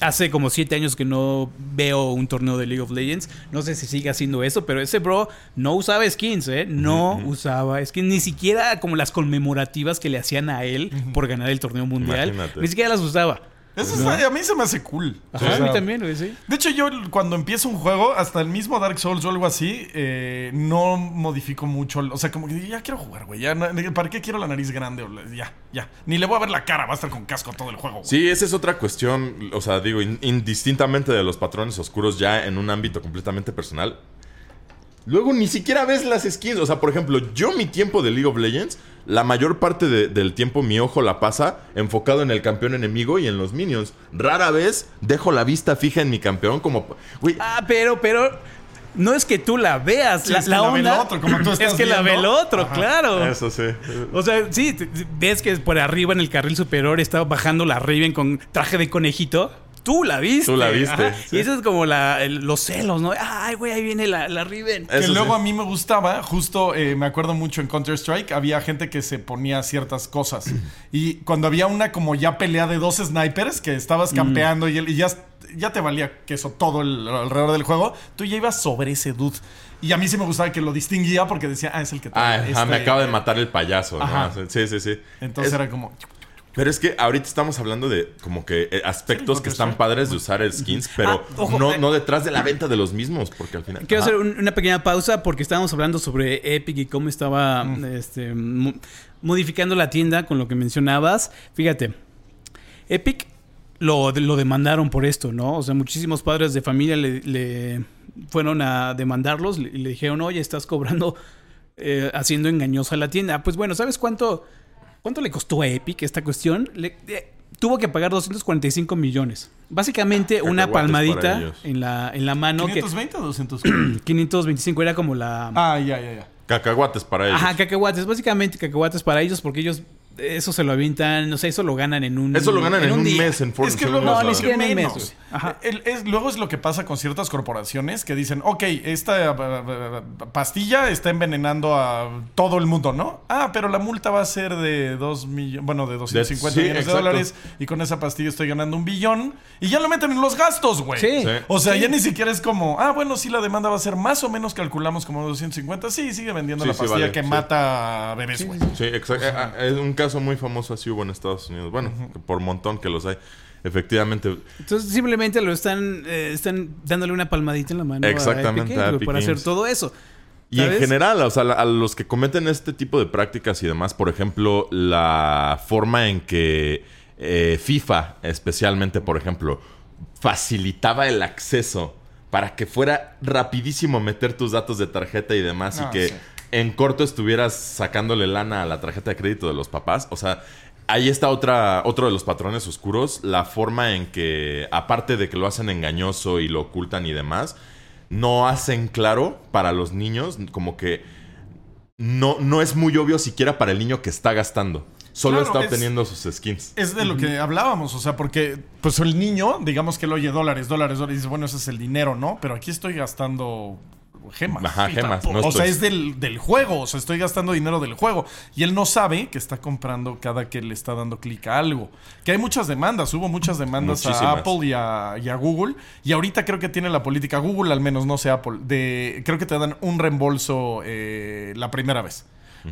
Hace como siete años que no veo un torneo de League of Legends. No sé si sigue haciendo eso, pero ese bro no usaba skins, ¿eh? No usaba skins. Ni siquiera como las conmemorativas que le hacían a él por ganar el torneo mundial. Imagínate. Ni siquiera las usaba. Eso a mí se me hace cool. Ajá, O a mí también, güey, sí. De hecho, yo cuando empiezo un juego, hasta el mismo Dark Souls o algo así, eh, no modifico mucho. O sea, como que ya quiero jugar, güey. Ya, ¿Para qué quiero la nariz grande? Ya, ya. Ni le voy a ver la cara, va a estar con casco todo el juego. güey. Sí, esa es otra cuestión, o sea, digo, in- indistintamente de los patrones oscuros ya en un ámbito completamente personal. Luego ni siquiera ves las skins, o sea, por ejemplo, yo mi tiempo de League of Legends, la mayor parte de- del tiempo mi ojo la pasa enfocado en el campeón enemigo y en los minions. Rara vez dejo la vista fija en mi campeón como... Ah, pero, pero. No es que tú la veas. Sí, la, es que la la ve el onda otro, como tú es que la ve el otro, Ajá. claro. eso sí. O sea, sí, ves que por arriba en el carril superior estaba bajando la Raven con traje de conejito. Tú la viste. Tú la viste, sí. Y eso es como la, el- los celos, ¿no? Ay, güey, ahí viene la, la Raven. Que Eso luego sí. a mí me gustaba, justo eh, me acuerdo mucho en Counter-Strike, había gente que se ponía ciertas cosas. Y cuando había una como ya pelea de dos snipers, que estabas campeando y, el- y ya, ya te valía queso todo el, alrededor del juego, tú ya ibas sobre ese dude. Y a mí sí me gustaba que lo distinguía porque decía, ah, es el que Ah, trae ajá, me este- acaba de matar el payaso. Sí, sí, sí. Entonces Es- era como... Pero es que ahorita estamos hablando de como que eh, aspectos Sí, que están padres de usar skins, pero Ah, ojo, no, eh. no detrás de la venta de los mismos, porque al final... Quiero Ajá. hacer un- una pequeña pausa porque estábamos hablando sobre Epic y cómo estaba este, mo- modificando la tienda con lo que mencionabas. Fíjate, Epic lo, lo demandaron por esto, ¿no? O sea, muchísimos padres de familia le, le fueron a demandarlos y le, le dijeron, oye, estás cobrando, eh, haciendo engañosa la tienda. Pues bueno, ¿sabes cuánto, cuánto le costó a Epic esta cuestión? Le- eh, tuvo que pagar 245 millones. Básicamente una palmadita en la, en la mano que... 520 o 200. 525 era como la... ah, ya, ya, ya. Cacahuates para ellos. Ajá, cacahuates. Básicamente cacahuates para ellos porque ellos eso se lo avientan, no sé, eso lo ganan en un Eso lo ganan en un, día. mes en Fortnite. Es que luego, ni siquiera en un mes, menos. Ajá. El- es- luego es lo que pasa con ciertas corporaciones que dicen, ok, esta eh, pastilla está envenenando a todo el mundo, ¿no? Ah, pero la multa va a ser de 2 millones, bueno, de 250 sí, millones de dólares y con esa pastilla estoy ganando un billón y ya lo meten en los gastos, güey. Sí. Sí. O sea, ya ni siquiera es como, ah, bueno, sí, la demanda va a ser más o menos, calculamos como 250. Sí, sigue vendiendo Sí, la sí, pastilla vale, que sí. mata a bebés, güey. Sí, exacto. Eh, ah, es un caso muy famoso así hubo en Estados Unidos. Bueno, por montón que los hay. Efectivamente. Entonces simplemente lo están eh, están dándole una palmadita en la mano Exactamente, a Epic Games, a güey, Epic para hacer todo eso. Y en general, o sea, a los que cometen este tipo de prácticas y demás, por ejemplo, la forma en que eh, FIFA, especialmente, por ejemplo, facilitaba el acceso para que fuera rapidísimo meter tus datos de tarjeta y demás Ah, y que sí. En corto estuvieras sacándole lana a la tarjeta de crédito de los papás. O sea, ahí está otra, otro de los patrones oscuros, la forma en que, aparte de que lo hacen engañoso y lo ocultan y demás, no hacen claro para los niños, como que no, no es muy obvio siquiera para el niño que está gastando. Solo Claro, está es- obteniendo sus skins. Es de lo que hablábamos, o sea, porque pues el niño, digamos que él oye dólares, dólares, dólares, y dice, bueno, ese es el dinero, ¿no? Pero aquí estoy gastando gemas. Ajá, gemas, no o sea, es del, del juego, o sea, estoy gastando dinero del juego. Y él no sabe que está comprando cada que le está dando clic a algo. Que hay muchas demandas, hubo muchas demandas a. Apple y a, y a Google. Y ahorita creo que tiene la política, Google al menos, no sé Apple, de creo que te dan un reembolso eh, la primera vez.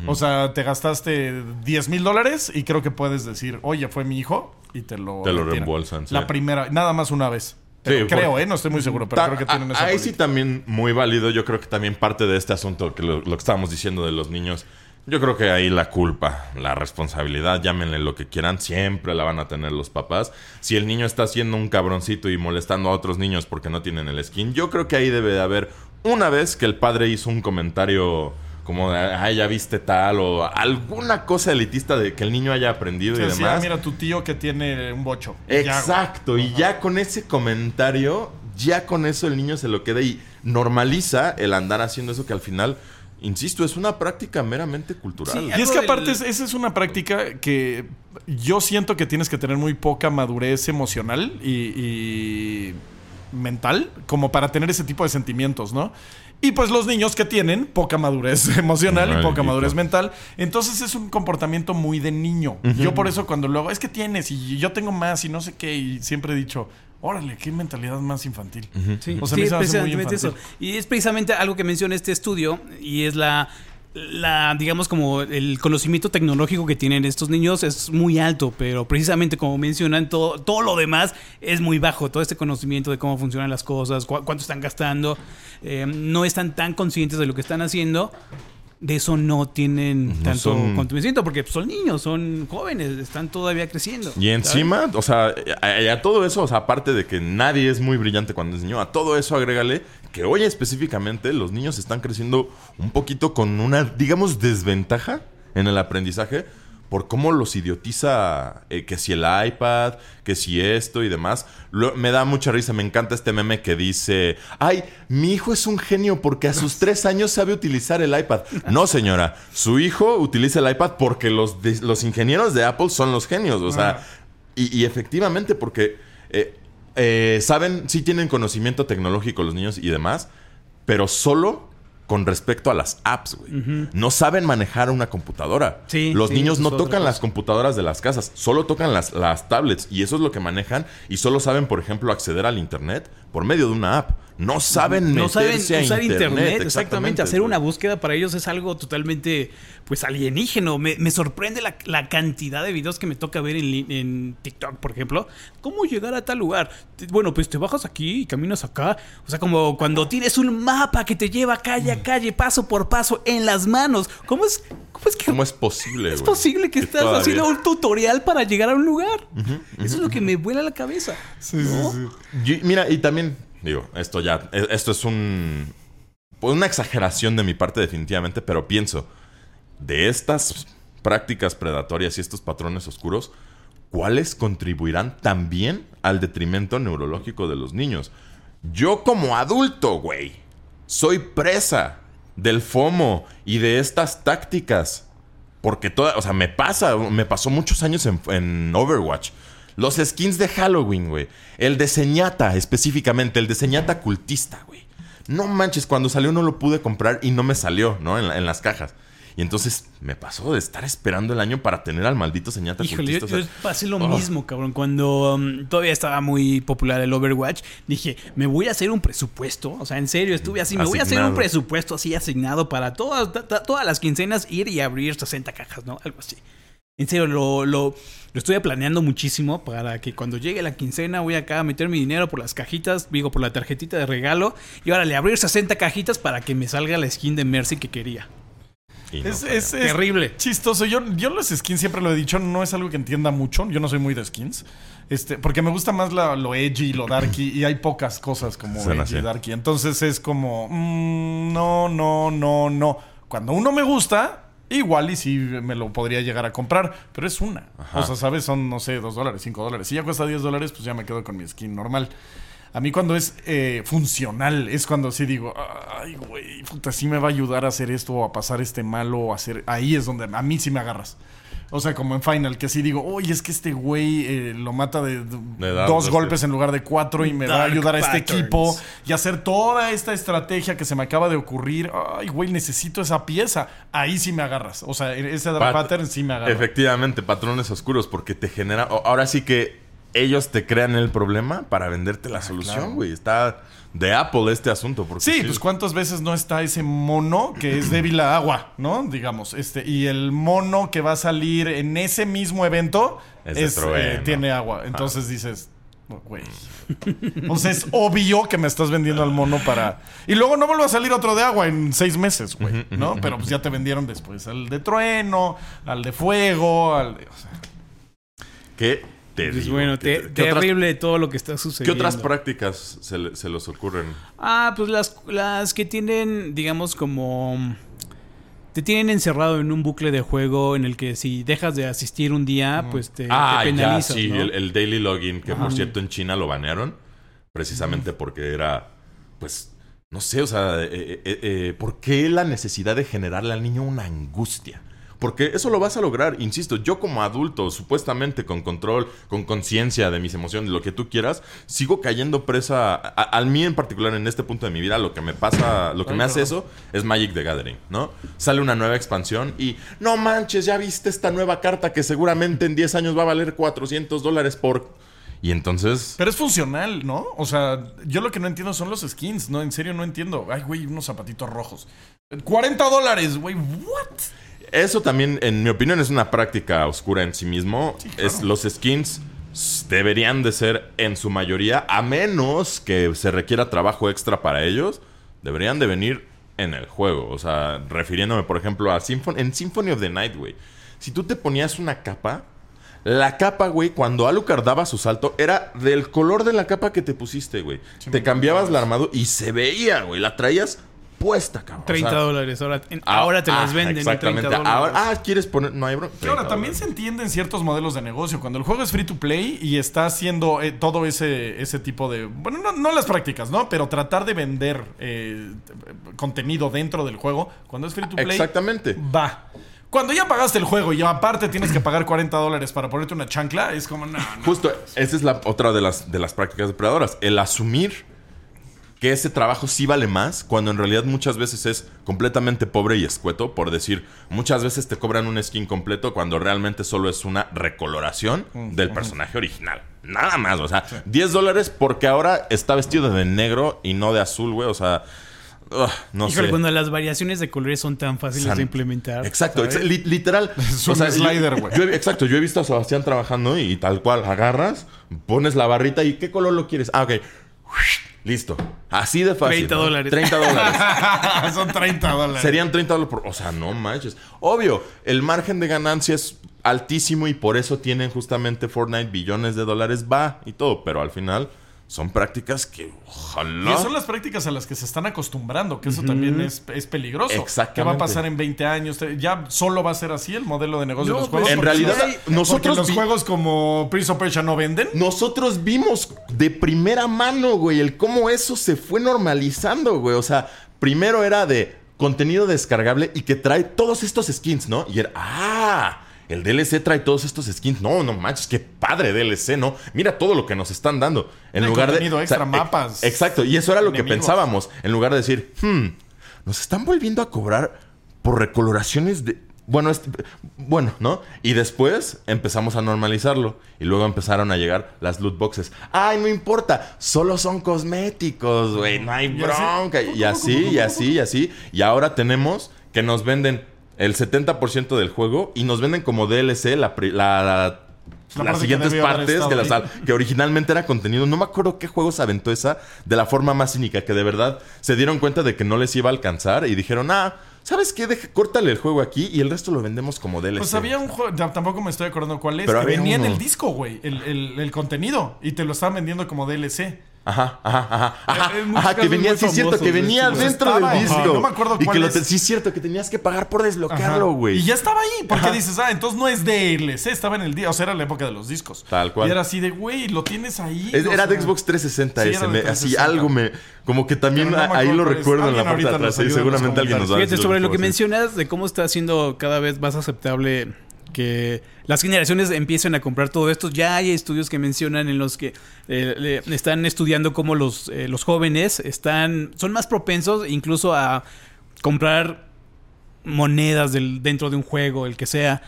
O sea, te gastaste 10 mil dólares y creo que puedes decir, oye, fue mi hijo y te lo, Te lo retiran. reembolsan, sí. La primera, nada más una vez. Pero Sí, creo, por- ¿eh? No estoy muy seguro, pero Ta- creo que tienen esa Ahí sí también muy válido. Yo creo que también parte de este asunto, que lo, lo que estábamos diciendo de los niños, yo creo que ahí la culpa, la responsabilidad, llámenle lo que quieran, siempre la van a tener los papás. Si el niño está haciendo un cabroncito y molestando a otros niños porque no tienen el skin, yo creo que ahí debe de haber una vez que el padre hizo un comentario como de, ay, ya viste tal, o alguna cosa elitista de que el niño haya aprendido Sí, y sí, demás. ah, mira tu tío que tiene un bocho. Y ya, güey. Exacto, y ya con ese comentario, ya con eso el niño se lo queda y normaliza el andar haciendo eso que al final, insisto, es una práctica meramente cultural. Sí, Y es que aparte esa es una práctica que yo siento que tienes que tener muy poca madurez emocional y, y mental como para tener ese tipo de sentimientos, ¿no? Y pues los niños que tienen poca madurez emocional y poca madurez mental, entonces es un comportamiento muy de niño. Yo por eso cuando luego, es que tienes y yo tengo más y no sé qué, y siempre he dicho, órale, qué mentalidad más infantil. Sí, O sea, muy precisamente eso. Y es precisamente algo que menciona este estudio y es la, la, digamos, como el conocimiento tecnológico que tienen estos niños es muy alto, pero precisamente como mencionan, todo, todo lo demás es muy bajo. Todo este conocimiento de cómo funcionan las cosas, cu- cuánto están gastando, eh, no están tan conscientes de lo que están haciendo. De eso no tienen tanto son- conocimiento porque son niños, son jóvenes, están todavía creciendo. Y encima, o sea, a, a todo eso, o sea, aparte de que nadie es muy brillante cuando es niño, a todo eso agrégale que hoy específicamente los niños están creciendo un poquito con una, digamos, desventaja en el aprendizaje por cómo los idiotiza eh, que si el iPad, que si esto y demás. Me da mucha risa, me encanta este meme que dice, ay, mi hijo es un genio porque a sus tres años sabe utilizar el iPad. No, señora, su hijo utiliza el iPad porque los, los ingenieros de Apple son los genios, o sea, y, y efectivamente porque eh, eh, saben, sí tienen conocimiento tecnológico los niños y demás, pero solo con respecto a las apps, güey. No saben manejar una computadora. Sí, los sí, niños no tocan las computadoras de las casas, solo tocan las, las tablets y eso es lo que manejan y solo saben, por ejemplo, acceder al internet por medio de una app. No saben no saben usar internet, internet, exactamente. Hacer una búsqueda para ellos es algo totalmente, pues, alienígeno. Me, me sorprende la, la cantidad de videos que me toca ver en, en TikTok, por ejemplo. ¿Cómo llegar a tal lugar? Bueno, pues te bajas aquí y caminas acá. O sea, como cuando tienes un mapa que te lleva calle a calle, paso por paso, en las manos. ¿Cómo es, cómo es que ¿Cómo es posible, es posible que estás todavía- haciendo un tutorial para llegar a un lugar? Eso es lo que me vuela la cabeza. ¿no? Yo- mira, y también, digo, esto ya, e- esto es un. pues una exageración de mi parte, definitivamente, pero pienso, de estas prácticas predatorias y estos patrones oscuros, ¿cuáles contribuirán también al detrimento neurológico de los niños? Yo, como adulto, güey, soy presa del FOMO y de estas tácticas. Porque toda, o sea, me pasa, me pasó muchos años en, en Overwatch. Los skins de Halloween, güey. El de Señata, específicamente, el de Señata cultista, güey. No manches, cuando salió no lo pude comprar y no me salió, ¿no? En, la- en las cajas. Y entonces me pasó de estar esperando el año para tener al maldito Señata Híjole, yo, cultista. yo sea, pasé lo oh. mismo, cabrón. Cuando um, todavía estaba muy popular el Overwatch, dije, me voy a hacer un presupuesto. O sea, en serio, estuve así, me voy a hacer un presupuesto así asignado para todas, todas las quincenas ir y abrir 60 cajas, ¿no? Algo así. En serio, lo, lo, lo estoy planeando muchísimo para que cuando llegue la quincena voy acá a meter mi dinero por las cajitas, digo, por la tarjetita de regalo. Y ahora le abrir 60 cajitas para que me salga la skin de Mercy que quería. no Es, fue. es- es Terrible. chistoso. Yo, yo los skins siempre lo he dicho, no es algo que entienda mucho. Yo no soy muy de skins. Este, porque me gusta más la- lo edgy, lo darky, y hay pocas cosas como Suena edgy, así. darky. Entonces es como, mm, no, no, no, no. Cuando uno me gusta, igual y sí me lo podría llegar a comprar, pero es una. Ajá. O sea, ¿sabes? Son, no sé, dos dólares, cinco dólares. Si ya cuesta 10 dólares, pues ya me quedo con mi skin normal. A mí cuando es eh, funcional, es cuando sí digo, ay, güey, puta, sí me va a ayudar a hacer esto o a pasar este malo o a hacer... Ahí es donde a mí sí me agarras. O sea, como en Final, que sí digo, oye, es que este güey eh, lo mata de, dos dos golpes en lugar de cuatro y me va a Dark ayudar a este patterns. equipo y hacer toda esta estrategia que se me acaba de ocurrir. Ay, güey, necesito esa pieza. Ahí sí me agarras. O sea, ese dark Pat- pattern sí me agarra. Efectivamente, patrones oscuros, porque te genera. Ahora sí que ellos te crean el problema para venderte la Ah, solución, claro. güey. Está de Apple este asunto. Porque Sí, pues cuántas veces no está ese mono que es débil a agua, ¿no? Digamos, este, y el mono que va a salir en ese mismo evento Es es, eh, tiene agua. Entonces dices, Güey. O sea, es obvio que me estás vendiendo al mono para. Y luego no vuelve a salir otro de agua en seis meses, güey. ¿No? Pero pues ya te vendieron después al de trueno, al de fuego, al de. o sea, ¿Qué te Pues digo? bueno, ¿Qué- te- qué otras- terrible todo lo que está ¿Qué sucediendo. otras prácticas se, le- se les ocurren? Ah, pues las, las que tienen, digamos, como... Te tienen encerrado en un bucle de juego en el que si dejas de asistir un día, pues te, ah, te ya, penalizas, sí, ¿no? el, el daily login, que Ajá. por cierto en China lo banearon, precisamente porque era, pues, no sé, o sea, eh, eh, eh, eh, ¿por qué la necesidad de generarle al niño una angustia? Porque eso lo vas a lograr, insisto, yo como adulto, supuestamente con control, con conciencia de mis emociones, lo que tú quieras, sigo cayendo presa, al mí en particular en este punto de mi vida, lo que me pasa, lo que Ay, me hace eso es Magic the Gathering, ¿no? Sale una nueva expansión y no manches, ya viste esta nueva carta que seguramente en 10 años va a valer 400 dólares por... Y entonces... Pero es funcional, ¿no? O sea, yo lo que no entiendo son los skins, ¿no? En serio no entiendo. Ay, güey, unos zapatitos rojos. 40 dólares, güey. ¿What? Eso también, en mi opinión, es una práctica oscura en sí mismo. Sí, claro. es, los skins deberían de ser en su mayoría, a menos que se requiera trabajo extra para ellos, deberían de venir en el juego. O sea, refiriéndome, por ejemplo, a Symphony, en Symphony of the Night, güey. Si tú te ponías una capa, la capa, güey, cuando Alucard daba su salto, era del color de la capa que te pusiste, güey. Sí, te cambiabas la armadura y se veía, güey. La traías puesta, cabrón. O 30 sea, dólares. Ahora, en- Ah, ahora te las ah, venden. en 30 Exactamente. dólares. Ahora, ah, quieres poner. No hay bronca. Ahora 30 también se entienden ciertos modelos de negocio. Cuando el juego es free to play y está haciendo eh, todo ese, ese tipo de. Bueno, no, no las prácticas, ¿no? Pero tratar de vender eh, contenido dentro del juego. Cuando es free to play. Exactamente. Va. Cuando ya pagaste el juego y aparte tienes que pagar 40 dólares para ponerte una chancla, es como, no, no. Justo, esa es la otra de las, de las prácticas depredadoras. El asumir que ese trabajo sí vale más, cuando en realidad muchas veces es completamente pobre y escueto. Por decir, muchas veces te cobran un skin completo cuando realmente solo es una recoloración del personaje original. Nada más, o sea, 10 dólares porque ahora está vestido de negro y no de azul, güey. O sea, no Híjole, sé. cuando las variaciones de colores son tan fáciles San- de implementar. Exacto, ¿sabes? ex- li- literal. Es un slider, güey. yo he- exacto, yo he visto a Sebastián trabajando y tal cual, agarras, pones la barrita y ¿qué color lo quieres? Ah, ok. Listo. Así de fácil. 30 ¿no? dólares. 30 dólares. Son 30 dólares. Serían 30 dólares por... O sea, no manches. Obvio, el margen de ganancia es altísimo y por eso tienen justamente Fortnite billones de dólares, va y todo. Pero al final son prácticas que Y ojalá... son las prácticas a las que se están acostumbrando, que eso también es, es peligroso. Exactamente. ¿Qué va a pasar en 20 años? Ya solo va a ser así el modelo de negocio No, de los pues, juegos. en realidad, no- porque nosotros los juegos como Prince of Persia no venden. Nosotros vimos de primera mano, güey, el cómo eso se fue normalizando, güey. O sea, primero era de contenido descargable y que trae todos estos skins, ¿no? Y era, ah, el DLC trae todos estos skins. No, no manches, qué padre DLC, ¿no? Mira todo lo que nos están dando. En lugar de. extra, ex- mapas, Exacto, y eso era lo que pensábamos. En lugar de decir, hmm, nos están volviendo a cobrar por recoloraciones de. Bueno, este- bueno, ¿no? Y después empezamos a normalizarlo. Y luego empezaron a llegar las loot boxes. ¡Ay, no importa! Solo son cosméticos, güey. No hay bronca. Y así, y así, y así. Y ahora tenemos que nos venden el 70% del juego y nos venden como DLC la, la- la- La las que siguientes haber partes que, las- que originalmente era contenido. No me acuerdo qué juego se aventó esa de la forma más cínica, que de verdad se dieron cuenta de que no les iba a alcanzar y dijeron, ah, ¿sabes qué? Deja, córtale el juego aquí y el resto lo vendemos como DLC. Pues había un juego, tampoco me cuál lo. Ajá, ajá, ajá. Ajá, que venía, sí, es cierto, famosos que de venía dentro Estaba, del ajá, disco. no me acuerdo y que cuál lo es. te- sí, es cierto, que tenías que pagar por desbloquearlo, güey. Y ya estaba ahí, porque Ajá. dices, ah, entonces no es DLC, estaba en el día, o sea, era la época de los discos. Tal cual. Y era así de, güey, lo tienes ahí. Es- era de Xbox 360 Sí, ese, de así 360. algo me... Como que también no ahí lo cuál recuerdo en la parte de atrás. seguramente alguien nos va a Fíjate, decir sobre lo que mencionas de cómo está haciendo cada vez más aceptable que las generaciones empiecen a comprar todo esto. Ya hay estudios que mencionan en los que eh, están estudiando cómo los, eh, los jóvenes están son más propensos incluso a comprar monedas del, dentro de un juego, el que sea.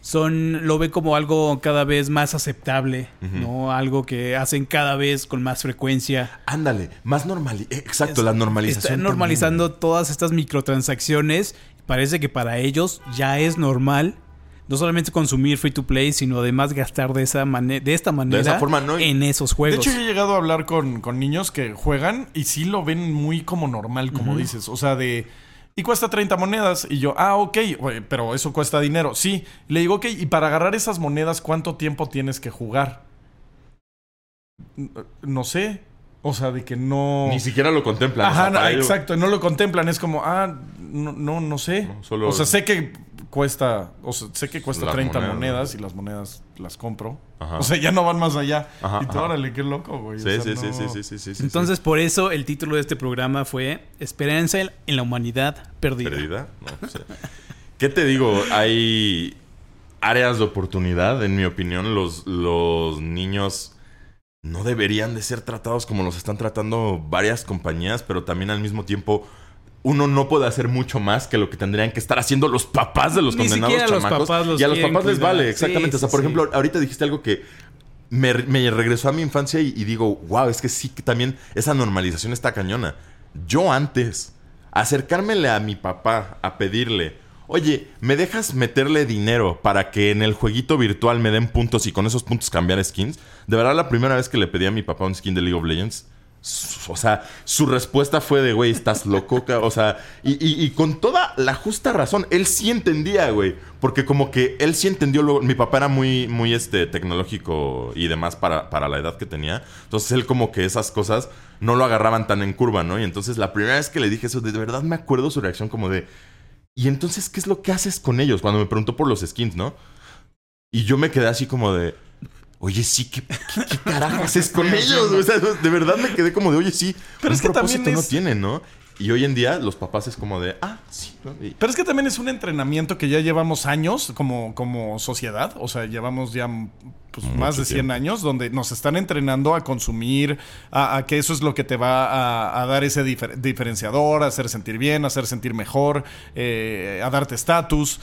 Son, lo ve como algo cada vez más aceptable, ¿no? Algo que hacen cada vez con más frecuencia. Ándale, más normal. Exacto, Es- la normalización. Está normalizando todas estas microtransacciones. Parece que para ellos ya es normal. No solamente consumir free to play, sino además gastar de esa manera, de esta manera esa forma, ¿no? en esos De juegos. hecho, yo he llegado a hablar con, con niños que juegan y sí lo ven muy como normal, como dices. O sea, de. Y cuesta 30 monedas. Y yo, ah, ok, pero eso cuesta dinero. Sí. Le digo, ok, y para agarrar esas monedas, ¿cuánto tiempo tienes que jugar? No sé. O sea, de que no. Ni siquiera lo contemplan. o Ajá, sea, exacto. No lo contemplan. Es como, ah, no, no, no sé. No, solo- O sea, sé que cuesta. O sea, sé que cuesta Las 30 monedas, monedas y las monedas las compro. Ajá. O sea, ya no van más allá. Ajá, y tú, ajá. órale, qué loco, güey. Sí, O sea, sí, sí, no- sí, sí, sí, sí, sí, Entonces, por eso el título de este programa fue Esperanza en la humanidad perdida. ¿Perdida? No, pues. ¿Qué te digo? Hay áreas de oportunidad, en mi opinión. Los, los niños no deberían de ser tratados como los están tratando varias compañías, pero también al mismo tiempo uno no puede hacer mucho más que lo que tendrían que estar haciendo los papás de los Ni condenados los chamacos. papás los y a los papás les vale, exactamente. Sí, o sea, por sí. ejemplo, ahorita dijiste algo que me, me regresó a mi infancia y, y digo, wow, es que sí que también esa normalización está cañona. Yo antes, acercármele a mi papá a pedirle, oye, ¿me dejas meterle dinero para que en el jueguito virtual me den puntos y con esos puntos cambiar skins? De verdad, la primera vez que le pedí a mi papá un skin de League of Legends, o sea, su respuesta fue de, güey, estás loco, ca-". o sea, y, con toda la justa razón, él sí entendía, güey, porque como que él sí entendió, mi papá era muy, muy, este, tecnológico y demás para, para la edad que tenía, entonces él como que esas cosas no lo agarraban tan en curva, ¿no? Y entonces la primera vez que le dije eso, de verdad me acuerdo su reacción como de, ¿y entonces qué es lo que haces con ellos? Cuando me preguntó por los skins, ¿no? Y yo me quedé así como de... Oye, sí, ¿qué, qué, qué carajo haces con ellos? O sea, de verdad me quedé como de, oye, sí, Pero un es que propósito también no es- tienen, ¿no? Y hoy en día los papás es como de, ah, sí. ¿no? Y- Pero es que también es un entrenamiento que ya llevamos años como, como sociedad. O sea, llevamos ya pues, más de 100 tiempo. años donde nos están entrenando a consumir, a, a que eso es lo que te va a, a dar ese difer- diferenciador, a hacer sentir bien, a hacer sentir mejor, eh, a darte estatus.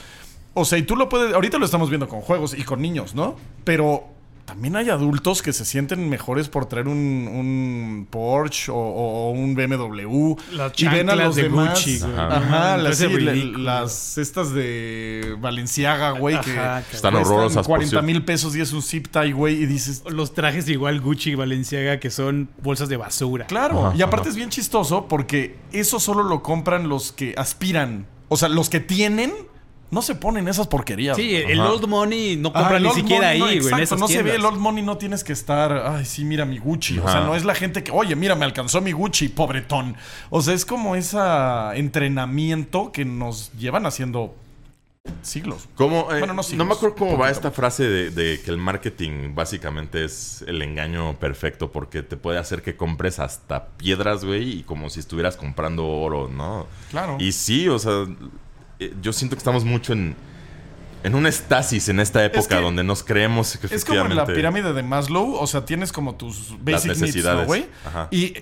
O sea, y tú lo puedes. Ahorita lo estamos viendo con juegos y con niños, ¿no? Pero también hay adultos que se sienten mejores por traer un, un Porsche o, o- o un BMW. Las y ven a los de demás. Gucci, güey. Ajá, Ajá, las, sí, la- ridículo. las estas de Valenciaga, güey, que Están horrorosas, por 40 cierto. mil pesos y es un zip tie, güey, y dices, Los trajes igual Gucci y Balenciaga que son bolsas de basura. claro. Ajá, y aparte ajá. es bien chistoso porque eso solo lo compran los que aspiran. O sea, los que tienen, no se ponen esas porquerías. Sí, güey. el Ajá. old money no compra ni siquiera money, no, ahí, güey, en exacto, esas no se ve el old money, no tienes que estar, ay, sí, mira mi Gucci. O sea, no es la gente que, oye, mira, me alcanzó mi Gucci, pobretón. O sea, es como ese entrenamiento que nos llevan haciendo siglos. ¿Cómo, eh, Bueno, no no, siglos, me acuerdo cómo va esta frase de, de que el marketing básicamente es el engaño perfecto porque te puede hacer que compres hasta piedras, güey, y como si estuvieras comprando oro, ¿no? Claro. Y sí, o sea, yo siento que estamos mucho en, en un estasis en esta época que donde nos creemos que Es como en la pirámide de Maslow, o sea, tienes como tus basic needs, ¿no, güey? Ajá. Y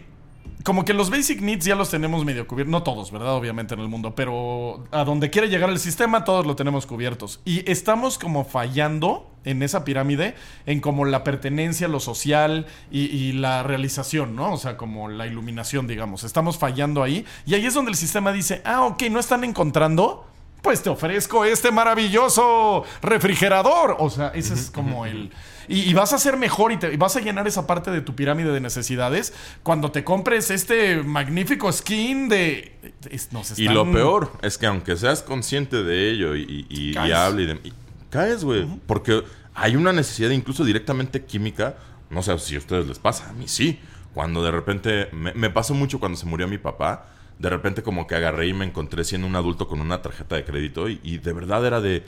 como que los basic needs ya los tenemos medio cubiertos, no todos, ¿verdad? Obviamente en el mundo, pero a donde quiere llegar el sistema todos lo tenemos cubiertos. Y estamos como fallando en esa pirámide en como la pertenencia, lo social y, y la realización, ¿no? O sea, como la iluminación, digamos. Estamos fallando ahí. Y ahí es donde el sistema dice, ah, ok, no están encontrando. Pues te ofrezco este maravilloso refrigerador. O sea, ese es como el... Y, y vas a ser mejor y, te, y vas a llenar esa parte de tu pirámide de necesidades cuando te compres este magnífico skin de... es- nos Y lo peor es que aunque seas consciente de ello y, y, y Caes. hable y, de- caes, güey. Porque hay una necesidad incluso directamente química. No sé si a ustedes les pasa, a mí sí. Cuando de repente, me, me pasó mucho cuando se murió mi papá. De repente como que agarré y me encontré siendo un adulto con una tarjeta de crédito y, y de verdad era de,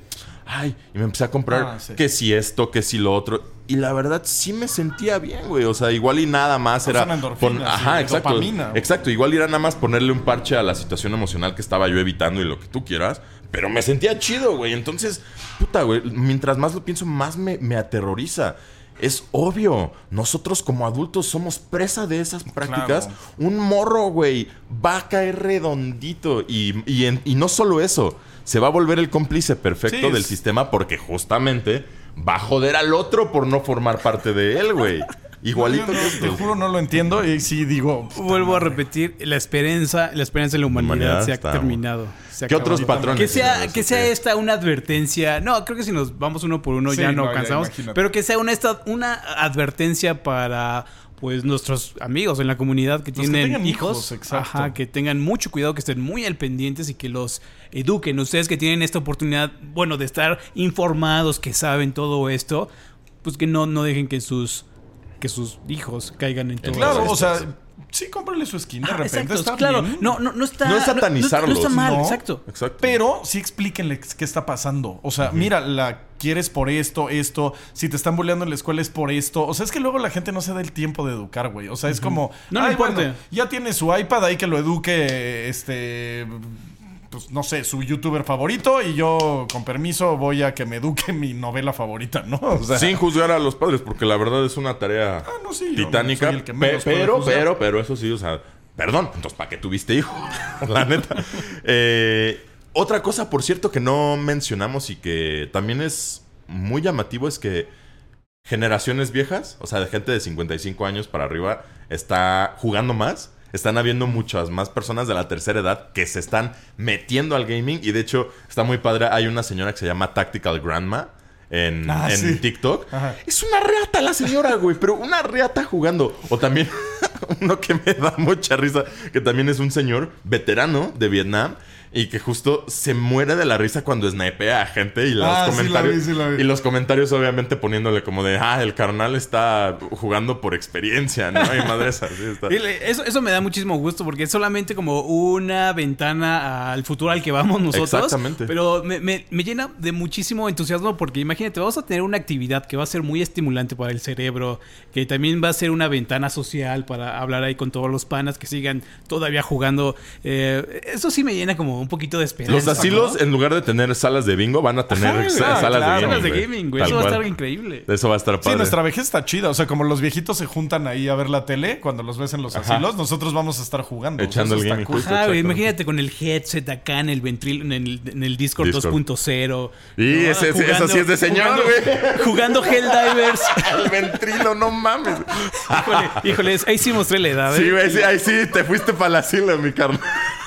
ay, y me empecé a comprar Ah, sí. que si esto, que si lo otro. Y la verdad sí me sentía bien, güey. O sea, igual y nada más Son era... endorfinas, Ajá, sí, exacto. dopamina. Exacto, igual era nada más ponerle un parche a la situación emocional que estaba yo evitando y lo que tú quieras. Pero me sentía chido, güey. Entonces, puta, güey. Mientras más lo pienso, más me, me aterroriza. Es obvio. Nosotros como adultos somos presa de esas prácticas. Claro. Un morro, güey, va a caer redondito. Y, y, en- y no solo eso. Se va a volver el cómplice perfecto Sí, del es- sistema porque justamente va a joder al otro por no formar parte de él, güey. Igualito que no. Te juro, no lo entiendo. Y sí digo. Vuelvo a repetir, la esperanza, la esperanza en la humanidad, Humanidad se ha está- terminado. Se ¿Qué otros patrones? Que sea, que sea esta una advertencia. No, creo que si nos vamos uno por uno Sí, ya no, no, cansamos. pero que sea una, esta, una advertencia para pues nuestros amigos en la comunidad que que tienen tengan hijos. hijos. Ajá, que tengan mucho cuidado, que estén muy al pendientes y que los eduquen. Ustedes que tienen esta oportunidad, bueno, de estar informados, que saben todo esto, pues que no, no dejen que sus que sus hijos caigan en todo Claro, o sea, sí, cómprale su skin. De Ah, repente exacto, está claro. bien. No, no, no está. No es satanizarlos, No, no está mal, no. exacto. Exacto. Pero sí explíquenle qué está pasando. O sea, mira, la quieres por esto, esto. Si te están bulleando en la escuela es por esto. O sea, es que luego la gente no se da el tiempo de educar, güey. O sea, es como. No le "Ay, importa". bueno, ya tiene su iPad ahí que lo eduque, este. Pues no sé, su youtuber favorito. Y yo, con permiso, voy a que me eduque mi novela favorita, ¿no? O sea, Sin juzgar a los padres, porque la verdad es una tarea Ah, no, sí, yo titánica. pe- pero, pero, pero, eso sí, o sea, perdón, entonces, ¿para qué tuviste hijo? la neta. Eh, otra cosa, por cierto, que no mencionamos y que también es muy llamativo es que generaciones viejas, o sea, de gente de 55 años para arriba, está jugando más. Están habiendo muchas más personas de la tercera edad que se están metiendo al gaming. Y de hecho, está muy padre. Hay una señora que se llama Tactical Grandma en, Ah, en sí. TikTok. Ajá. Es una reata la señora, güey, pero una reata jugando. O también uno que me da mucha risa, que también es un señor veterano de Vietnam y que justo se muere de la risa cuando snipea a gente y los Ah, sí la comentarios vi, sí la vi. y los comentarios obviamente poniéndole como de, ah, el carnal está jugando por experiencia, ¿no? Y madre esa, sí está. Eso, eso me da muchísimo gusto porque es solamente como una ventana al futuro al que vamos nosotros. Exactamente. Pero me, me- me llena de muchísimo entusiasmo porque imagínate, vamos a tener una actividad que va a ser muy estimulante para el cerebro, que también va a ser una ventana social para hablar ahí con todos los panas que sigan todavía jugando. Eh, eso sí me llena como un poquito de esperanza. Los asilos, ¿no? en lugar de tener salas de bingo, van a tener Ajá, sa- salas claro. de gaming. Salas de güey. gaming, güey. Tal Eso va a estar increíble. Eso va a estar Sí, padre. nuestra vejez está chida. O sea, como los viejitos se juntan ahí a ver la tele cuando los ves en los Ajá. asilos, nosotros vamos a estar jugando. Echando Eso el gaming cool. justo. Ajá, güey, exactamente. imagínate con el headset acá en el ventrilo, en el, en el Discord, Discord. 2.0. Y ¿no? ese- sí es de señor, jugando- güey. Jugando Helldivers. El ventrilo, no mames. híjole, híjole, ahí sí mostré la edad, Sí, ¿eh? güey, sí, ahí sí, te fuiste para la sila, mi carnal.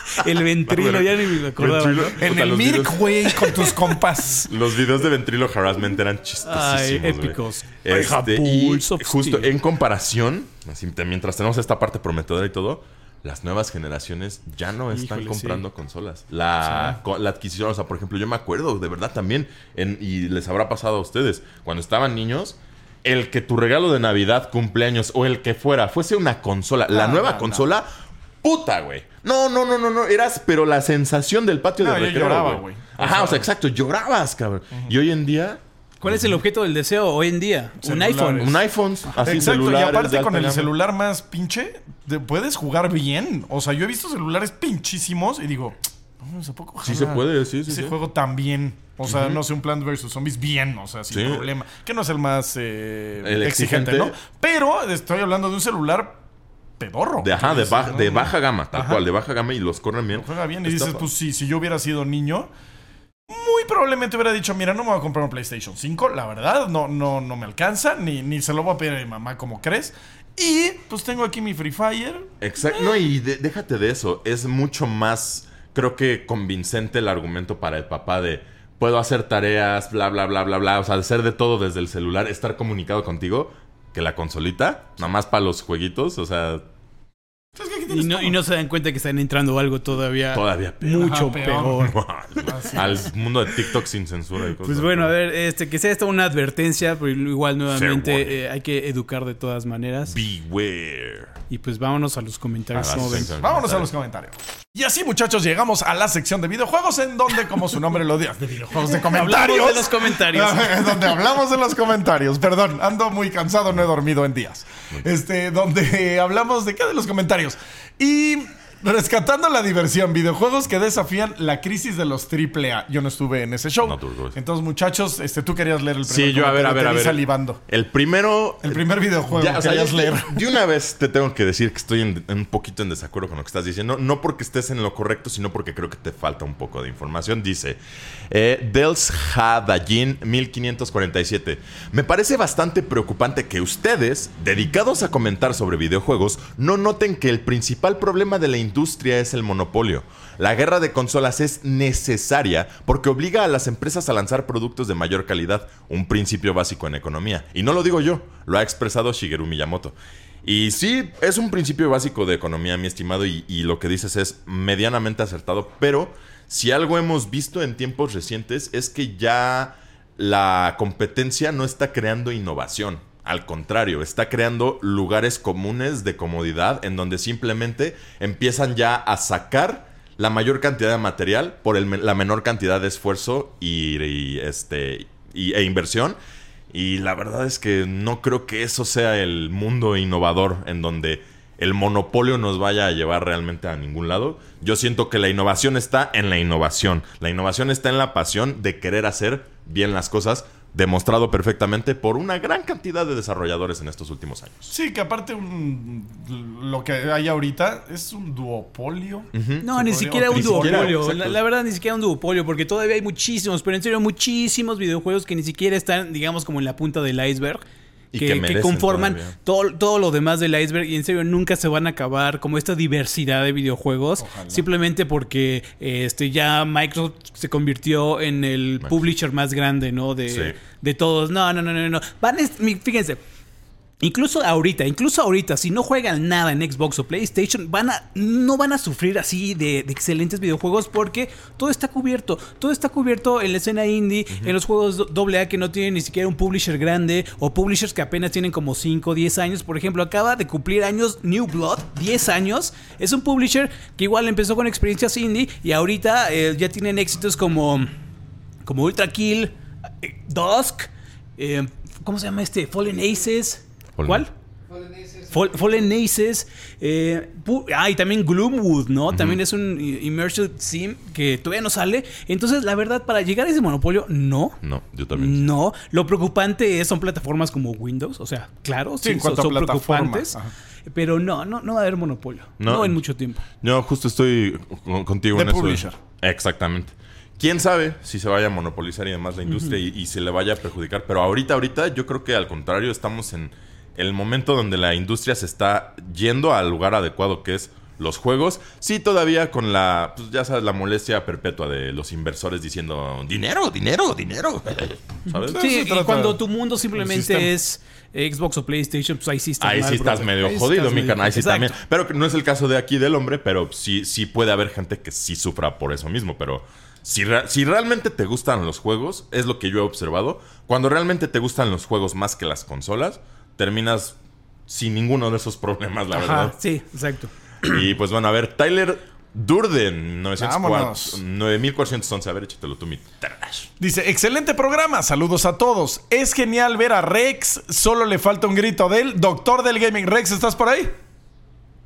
El ventrilo, ya ni me acordaba. Ventrilo. ¿no? En el Mirk, güey, con tus compas. Los videos de ventrilo harassment eran chistosísimos. Ay, épicos. Este, y of justo en comparación, así, mientras tenemos esta parte prometedora y todo, las nuevas generaciones ya no están Híjole, comprando consolas. La, co- la adquisición, o sea, por ejemplo, yo me acuerdo, de verdad también, en- y les habrá pasado a ustedes, cuando estaban niños, el que tu regalo de Navidad, cumpleaños o el que fuera fuese una consola, la nueva no, consola, puta, güey. No, no, no, no, no, eras, pero la sensación del patio No, de yo recreo, lloraba, güey. Ajá, O sea, exacto, llorabas, cabrón. Y hoy en día, ¿Cuál es el objeto del deseo hoy en día? Un iPhone. un iPhone, así Exacto, y aparte con el celular más pinche, te puedes jugar bien. O sea, yo he visto celulares pinchísimos y digo, "No, ¿a poco Sí se puede, sí, sí, Ese sí. juego tan bien. O sea, no sé, un Plant vs. Zombies bien, o sea, sin Sí. problema. Que no es el más eh, El exigente, exigente. ¿no? Pero estoy hablando de un celular pedorro. De, ajá, de, no, de baja gama, tal Ajá. cual, de baja gama y los corren bien. Lo juega bien y dices, pues sí, si yo hubiera sido niño, muy probablemente hubiera dicho, mira, no me voy a comprar un PlayStation 5, la verdad, no, no, no me alcanza, ni, ni se lo voy a pedir a mi mamá como crees. Y pues tengo aquí mi Free Fire. Exacto. No, y de- déjate de eso. Es mucho más, creo que convincente el argumento para el papá de puedo hacer tareas, bla, bla, bla, bla, bla. O sea, hacer de todo desde el celular, estar comunicado contigo, que la consolita, nada más para los jueguitos. O sea, Y no, todo. y no se dan cuenta que están entrando algo todavía, todavía peor. mucho Ajá, peor. Al mundo de TikTok sin censura y cosas. Pues bueno, a ver, este, que sea esto una advertencia, pero igual nuevamente eh, hay que educar de todas maneras. Beware. Y pues vámonos a los comentarios. A. Vámonos a los comentarios. Y así, muchachos, llegamos a la sección de videojuegos, en donde, como su nombre lo dice, de videojuegos de comentarios. Hablamos de los comentarios. donde hablamos de los comentarios. Perdón, ando muy cansado, no he dormido en días. Este, donde hablamos de qué de los comentarios. Y Rescatando la diversión, videojuegos que desafían la crisis de los AAA. Yo no estuve en ese show. No, tú, tú. Entonces, muchachos, este, tú querías leer el primer Sí, yo a ver, a ver, a ver. salivando. El primero. El primer videojuego Ya, que o sea, querías ya- leer. De una vez te tengo que decir que estoy en, un poquito en desacuerdo con lo que estás diciendo. No porque estés en lo correcto, sino porque creo que te falta un poco de información. Dice eh, Dels Hadajin 1547. Me parece bastante preocupante que ustedes, dedicados a comentar sobre videojuegos, no noten que el principal problema de la industria es el monopolio. La guerra de consolas es necesaria porque obliga a las empresas a lanzar productos de mayor calidad, un principio básico en economía. Y no lo digo yo, lo ha expresado Shigeru Miyamoto. Y sí, es un principio básico de economía, mi estimado, y lo que dices es medianamente acertado, pero si algo hemos visto en tiempos recientes es que ya la competencia no está creando innovación. Al contrario, está creando lugares comunes de comodidad en donde simplemente empiezan ya a sacar la mayor cantidad de material por la menor cantidad de esfuerzo y, este, e inversión. Y la verdad es que no creo que eso sea el mundo innovador en donde el monopolio nos vaya a llevar realmente a ningún lado. Yo siento que la innovación está en la innovación. La innovación está en la pasión de querer hacer bien las cosas, demostrado perfectamente por una gran cantidad de desarrolladores en estos últimos años. Sí, que aparte un- lo que hay ahorita es un duopolio. No, ni siquiera un duopolio. La, la verdad, ni siquiera un duopolio, porque todavía hay muchísimos, pero en serio, muchísimos videojuegos que ni siquiera están, digamos, como en la punta del iceberg. Y Que, que que merecen conforman todo, todo lo demás del iceberg. Y en serio nunca se van a acabar como esta diversidad de videojuegos Ojalá. simplemente porque eh, este ya Microsoft se convirtió en el publisher más grande no de, Sí. de todos. No no no no no. Van es- mi- fíjense Incluso ahorita, incluso ahorita, si no juegan nada en Xbox o PlayStation, van a, no van a sufrir así de, de excelentes videojuegos porque todo está cubierto. Todo está cubierto en la escena indie, en los juegos AA que no tienen ni siquiera un publisher grande o publishers que apenas tienen como 5 o 10 años. Por ejemplo, acaba de cumplir años New Blood, 10 años. Es un publisher que igual empezó con experiencias indie y ahorita eh, ya tienen éxitos como, como Ultra Kill, eh, Dusk, eh, ¿cómo se llama este? Fallen Aces. Fallen- ¿Cuál? Fall- Fallen Aces. eh, ah, y también Gloomwood, ¿no? También es un immersive sim que todavía no sale. Entonces, la verdad, para llegar a ese monopolio, no. No, yo también. No, lo preocupante es, son plataformas como Windows, o sea, claro, Sí, sí, en son, cuanto a son preocupantes, ajá. pero no, no, no va a haber monopolio, No. no, en mucho tiempo. Yo justo estoy con- contigo De en eso. publisher. Exactamente. Quién sabe si se vaya a monopolizar y demás la industria y, y se le vaya a perjudicar. Pero ahorita, ahorita, yo creo que al contrario, estamos en el momento donde la industria se está yendo al lugar adecuado que es los juegos. Sí, todavía con la, pues ya sabes, la molestia perpetua de los inversores diciendo dinero, dinero, dinero. ¿Sabes? Sí, y cuando tu mundo simplemente es Xbox o PlayStation, pues ahí sí estás Ahí mal, sí estás medio Ahí jodido, mi canal. Ahí sí Exacto. también. Pero que no es el caso de aquí del hombre, pero sí, sí puede haber gente que sí sufra por eso mismo. Pero si, re- si realmente te gustan los juegos, es lo que yo he observado. Cuando realmente te gustan los juegos más que las consolas, terminas sin ninguno de esos problemas, la Ajá, verdad. sí, exacto. Y pues bueno, a ver, Tyler Durden, 904, Vámonos. 9411. A ver, échatelo tú, mi trash. Dice, excelente programa, saludos a todos. Es genial ver a Rex, solo le falta un grito de él. Doctor del Gaming, Rex, ¿estás por ahí?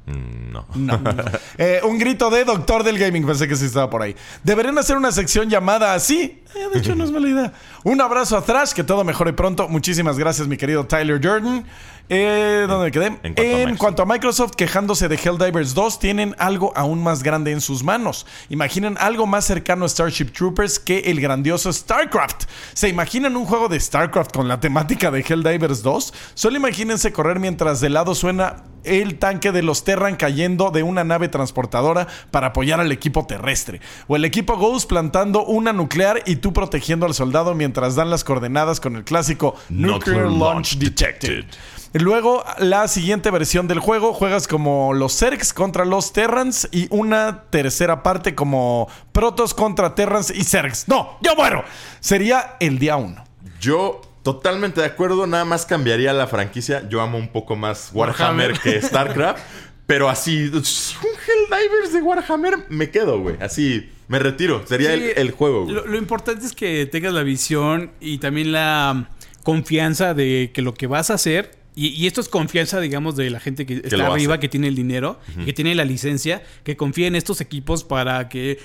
No. No. Eh, un grito de Doctor del Gaming, pensé que sí estaba por ahí. Deberían hacer una sección llamada así. Eh, de hecho, no es mala idea. Un abrazo a Thrash, que todo mejore pronto. Muchísimas gracias, mi querido Tyler Jordan. Eh, ¿Dónde me quedé? en cuanto a En Microsoft. cuanto a Microsoft, quejándose de Helldivers 2, tienen algo aún más grande en sus manos. Imaginen algo más cercano a Starship Troopers que el grandioso StarCraft. ¿Se imaginan un juego de StarCraft con la temática de Helldivers 2? Solo imagínense correr mientras de lado suena el tanque de los Terran cayendo de una nave transportadora para apoyar al equipo terrestre. O el equipo Ghost plantando una nuclear y tú protegiendo al soldado mientras dan las coordenadas con el clásico Nuclear, Launch Detected. Detected. Luego, la siguiente versión del juego, juegas como los Zergs contra los Terrans y una tercera parte como Protoss contra Terrans y Zergs. No, yo muero. Sería el día uno. Yo totalmente de acuerdo, nada más cambiaría la franquicia. Yo amo un poco más Warhammer, Warhammer. que StarCraft, pero así, un Helldivers de Warhammer, me quedo, güey. Así, me retiro. Sería Sí, el, el juego, güey. Lo, lo importante es que tengas la visión y también la confianza de que lo que vas a hacer Y, y esto es confianza, digamos, de la gente que está arriba, hace. que tiene el dinero, que tiene la licencia, que confía en estos equipos para que...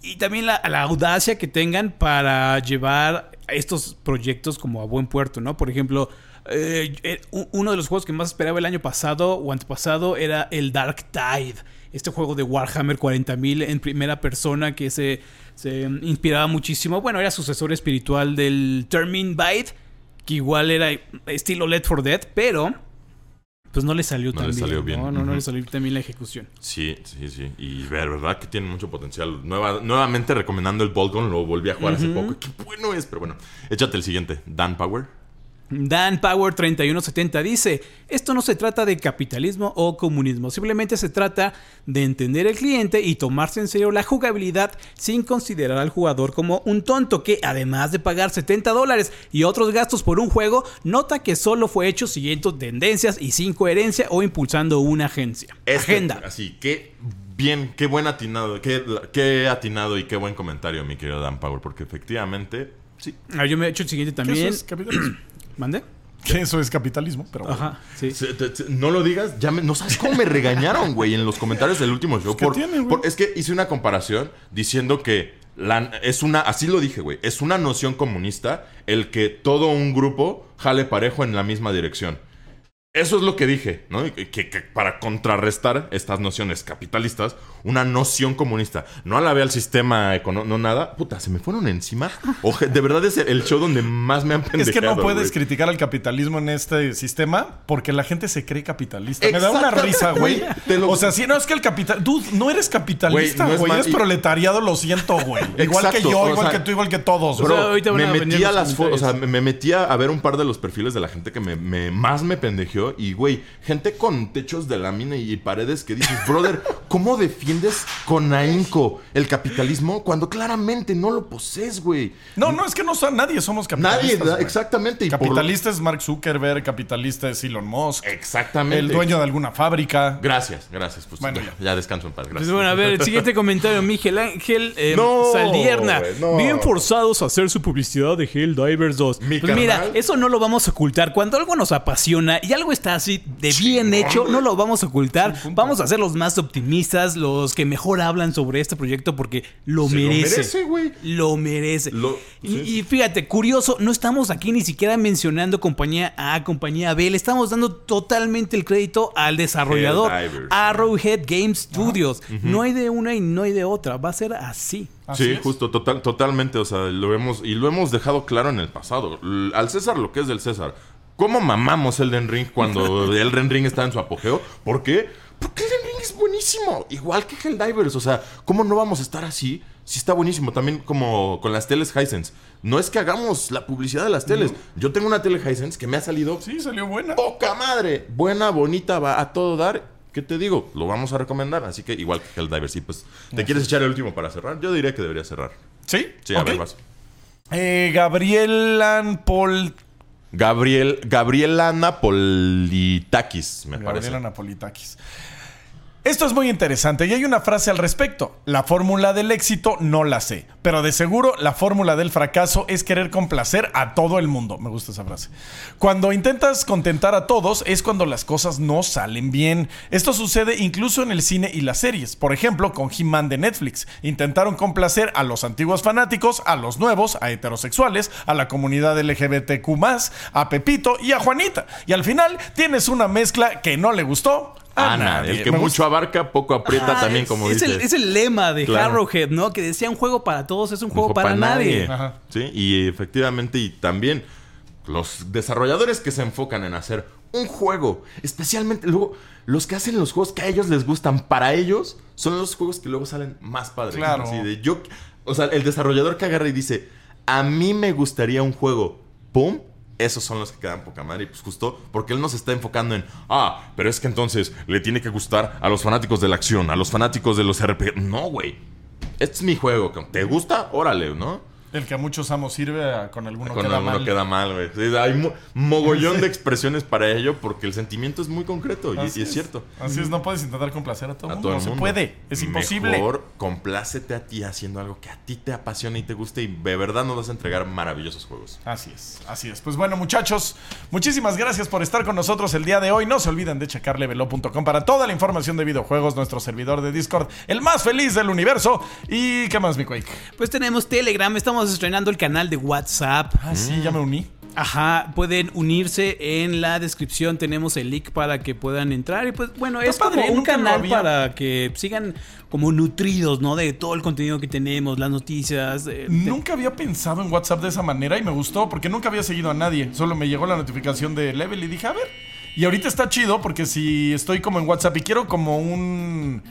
Y y también la, la audacia que tengan para llevar estos proyectos como a buen puerto, ¿no? Por ejemplo, eh, eh, uno de los juegos que más esperaba el año pasado o antepasado era el Dark Tide. Este juego de Warhammer 40.000 en primera persona que se, se inspiraba muchísimo. Bueno, era sucesor espiritual del Termin Bite, que igual era estilo Let for Dead, pero pues no le salió No tan le bien. salió bien. No, no, no Ujú. le salió tan bien la ejecución. Sí, sí, sí. Y ver, verdad que tiene mucho potencial. Nueva- nuevamente recomendando el Boltgun, lo volví a jugar hace poco. Qué bueno es, pero bueno. Échate el siguiente. Dan Power. Dan Power 3170 dice, esto no se trata de capitalismo o comunismo, simplemente se trata de entender el cliente y tomarse en serio la jugabilidad sin considerar al jugador como un tonto que además de pagar 70 dólares y otros gastos por un juego, nota que solo fue hecho siguiendo tendencias y sin coherencia o impulsando una agencia. Este, Agenda. Así, qué bien, qué buen atinado, qué, qué atinado y qué buen comentario, mi querido Dan Power, porque efectivamente, sí. A ver, yo me he hecho el siguiente Que también. Es capitalismo. ¿Mande? Que eso es capitalismo, pero bueno. Ajá, sí. No lo digas, ya me- no sabes cómo me regañaron, güey, en los comentarios del último show. ¿qué por- tiene, güey? por- es que hice una comparación diciendo que la- es una, así lo dije, güey, es una noción comunista el que todo un grupo jale parejo en la misma dirección. Eso es lo que dije, ¿no? Que, para contrarrestar estas nociones capitalistas, una noción comunista. No alabé al sistema económico, no nada. Puta, se me fueron encima. Oje, de verdad es el show donde más me han pendejado. Es que no puedes criticar al capitalismo en este sistema porque la gente se cree capitalista. Me da una risa, güey. lo- O sea, si no es que el capital... Dude, no eres capitalista, Güey, no mal- eres proletariado, lo siento, güey. Igual que yo, o igual sea, que tú, igual que todos. O güey. sea, ahorita van me metí a las fotos, o sea, me me metí a, a ver un par de los perfiles de la gente que me, me- más me pendejeó y, güey, gente con techos de lámina y paredes que dices, brother, ¿cómo defiendes con ahínco el capitalismo cuando claramente no lo posees, güey? No, no, es que no son, nadie somos Nadie, capitalistas. güey. exactamente. y por lo- Capitalista es Mark Zuckerberg, capitalista es Elon Musk, Exactamente. el dueño de alguna fábrica. Gracias, gracias. Pues, Bueno, ya. ya. descanso en paz, Pues gracias. bueno, a ver, el siguiente comentario, Miguel Ángel eh, No, Saldierna. güey, no. Bien forzados a hacer su publicidad de Helldivers 2. Mi pues mira, eso no lo vamos a ocultar. Cuando algo nos apasiona y algo está así de bien hecho, no lo vamos a ocultar. Vamos a ser los más optimistas, los que mejor hablan sobre este proyecto porque lo Se lo merece. merece, güey. Lo merece. Lo- y, sí, sí. y fíjate, curioso, no estamos aquí ni siquiera mencionando compañía A, compañía B. Le estamos dando totalmente el crédito al desarrollador. Arrowhead Game Studios. No hay de una y no hay de otra. Va a ser así. Así sí, es. justo, total, totalmente. O sea, lo hemos, y lo hemos dejado claro en el pasado. Al César lo que es del César. ¿Cómo mamamos Elden Ring cuando Elden Ring está en su apogeo? ¿Por qué? Porque Elden Ring es buenísimo. Igual que Helldivers. O sea, ¿cómo no vamos a estar así? Sí está buenísimo. También como con las teles Hisense. No es que hagamos la publicidad de las teles. Yo tengo una tele Hisense que me ha salido Sí, salió buena. poca madre. Buena, bonita, va a todo dar. ¿Qué te digo? Lo vamos a recomendar. Así que igual que Helldivers. Sí, pues, ¿te quieres echar el último para cerrar? Yo diría que debería cerrar. ¿Sí? Sí, a ver, vas. Eh, Gabriela Pol... Gabriel, Gabriela Napolitakis, me Gabriela parece. Napolitakis. Esto es muy interesante y hay una frase al respecto. La fórmula del éxito no la sé, pero de seguro la fórmula del fracaso es querer complacer a todo el mundo. Me gusta esa frase. Cuando intentas contentar a todos es cuando las cosas no salen bien. Esto sucede incluso en el cine y las series. Por ejemplo, con He-Man de Netflix. Intentaron complacer a los antiguos fanáticos, a los nuevos, a heterosexuales, a la comunidad LGBTQ, a Pepito y a Juanita. Y al final tienes una mezcla que no le gustó a nadie. el que Me mucho abarca, poco aprieta Ah, también, es- como es dice. el, es el lema de Claro. Arrowhead, ¿no? Que decía un juego para todos es un, juego, para, pa' nadie. Ajá. Sí, y efectivamente, y también los desarrolladores que se enfocan en hacer un juego, especialmente luego los que hacen los juegos que a ellos les gustan para ellos, son los juegos que luego salen más padres. Claro. Así de yo, o sea, el desarrollador que agarra y dice, a mí me gustaría un juego, ¡pum! Esos son los que quedan poca madre. Y pues justo porque él no se está enfocando en, ah, pero es que entonces le tiene que gustar a los fanáticos de la acción, a los fanáticos de los RPG. No, güey. Este es mi juego. ¿Te gusta? Órale, ¿no? El que a muchos amos sirve, a- con alguno Con queda alguno mal. queda mal, güey. Sí, hay mo- mogollón de expresiones para ello porque el sentimiento es muy concreto y, es, cierto. Así es, no puedes intentar complacer a todo el A mundo. todo no el se mundo. puede. Es imposible. Mejor complácete a ti haciendo algo que a ti te apasione y te guste y de verdad nos vas a entregar maravillosos juegos. Así es, así es. Pues bueno, muchachos, muchísimas gracias por estar con nosotros el día de hoy. No se olviden de checar levelo.com para toda la información de videojuegos, nuestro servidor de Discord, el más feliz del universo. ¿Y qué más, mi Quake? Pues tenemos Telegram, estamos estrenando el canal de WhatsApp. Ah, sí, ya me uní. Ajá, pueden unirse en la descripción, tenemos el link para que puedan entrar y pues bueno, es padre, como un canal para que sigan como nutridos, ¿no? De todo el contenido que tenemos, las noticias. eh, Nunca había pensado en WhatsApp de esa manera y me gustó porque nunca había seguido a nadie. Solo me llegó la notificación de Level y dije, a ver. Y ahorita está chido porque si estoy como en WhatsApp y quiero como un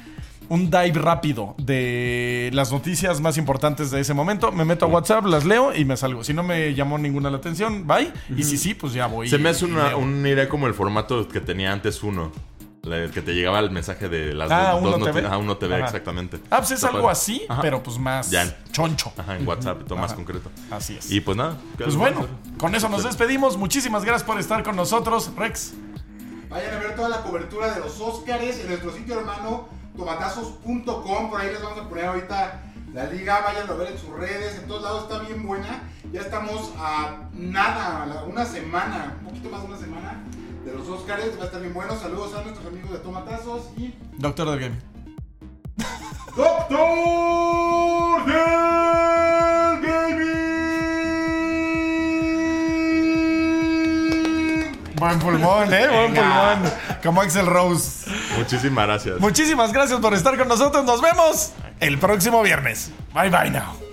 un dive rápido de las noticias más importantes de ese momento, me meto a WhatsApp, las leo y me salgo. Si no me llamó ninguna la atención, bye. Y si sí, pues ya voy. Se me hace una, un idea como el formato que tenía antes uno. El que te llegaba el mensaje de las Ah, dos, Uno dos TV. Ah, uno TV, Ajá. exactamente. Ah, pues es Está algo padre. así, Ajá. pero pues más Ya. choncho. Ajá, en WhatsApp, todo más concreto. Así es. Y pues nada. ¿qué Pues bueno, con eso nos despedimos. Muchísimas gracias por estar con nosotros, Rex. Vayan a ver toda la cobertura de los Óscares en nuestro sitio hermano tomatazos.com. Por ahí les vamos a poner ahorita la liga. Vayan a ver en sus redes, en todos lados está bien buena. Ya estamos a nada, una semana, un poquito más de una semana de los Óscares. Va a estar bien bueno. Saludos a nuestros amigos de Tomatazos y Doctor del Game. Doctor del Gaming. Buen pulmón, ¿eh? Buen Venga. pulmón. Como Axel Rose. Muchísimas gracias. Muchísimas gracias por estar con nosotros. Nos vemos el próximo viernes. Bye bye now.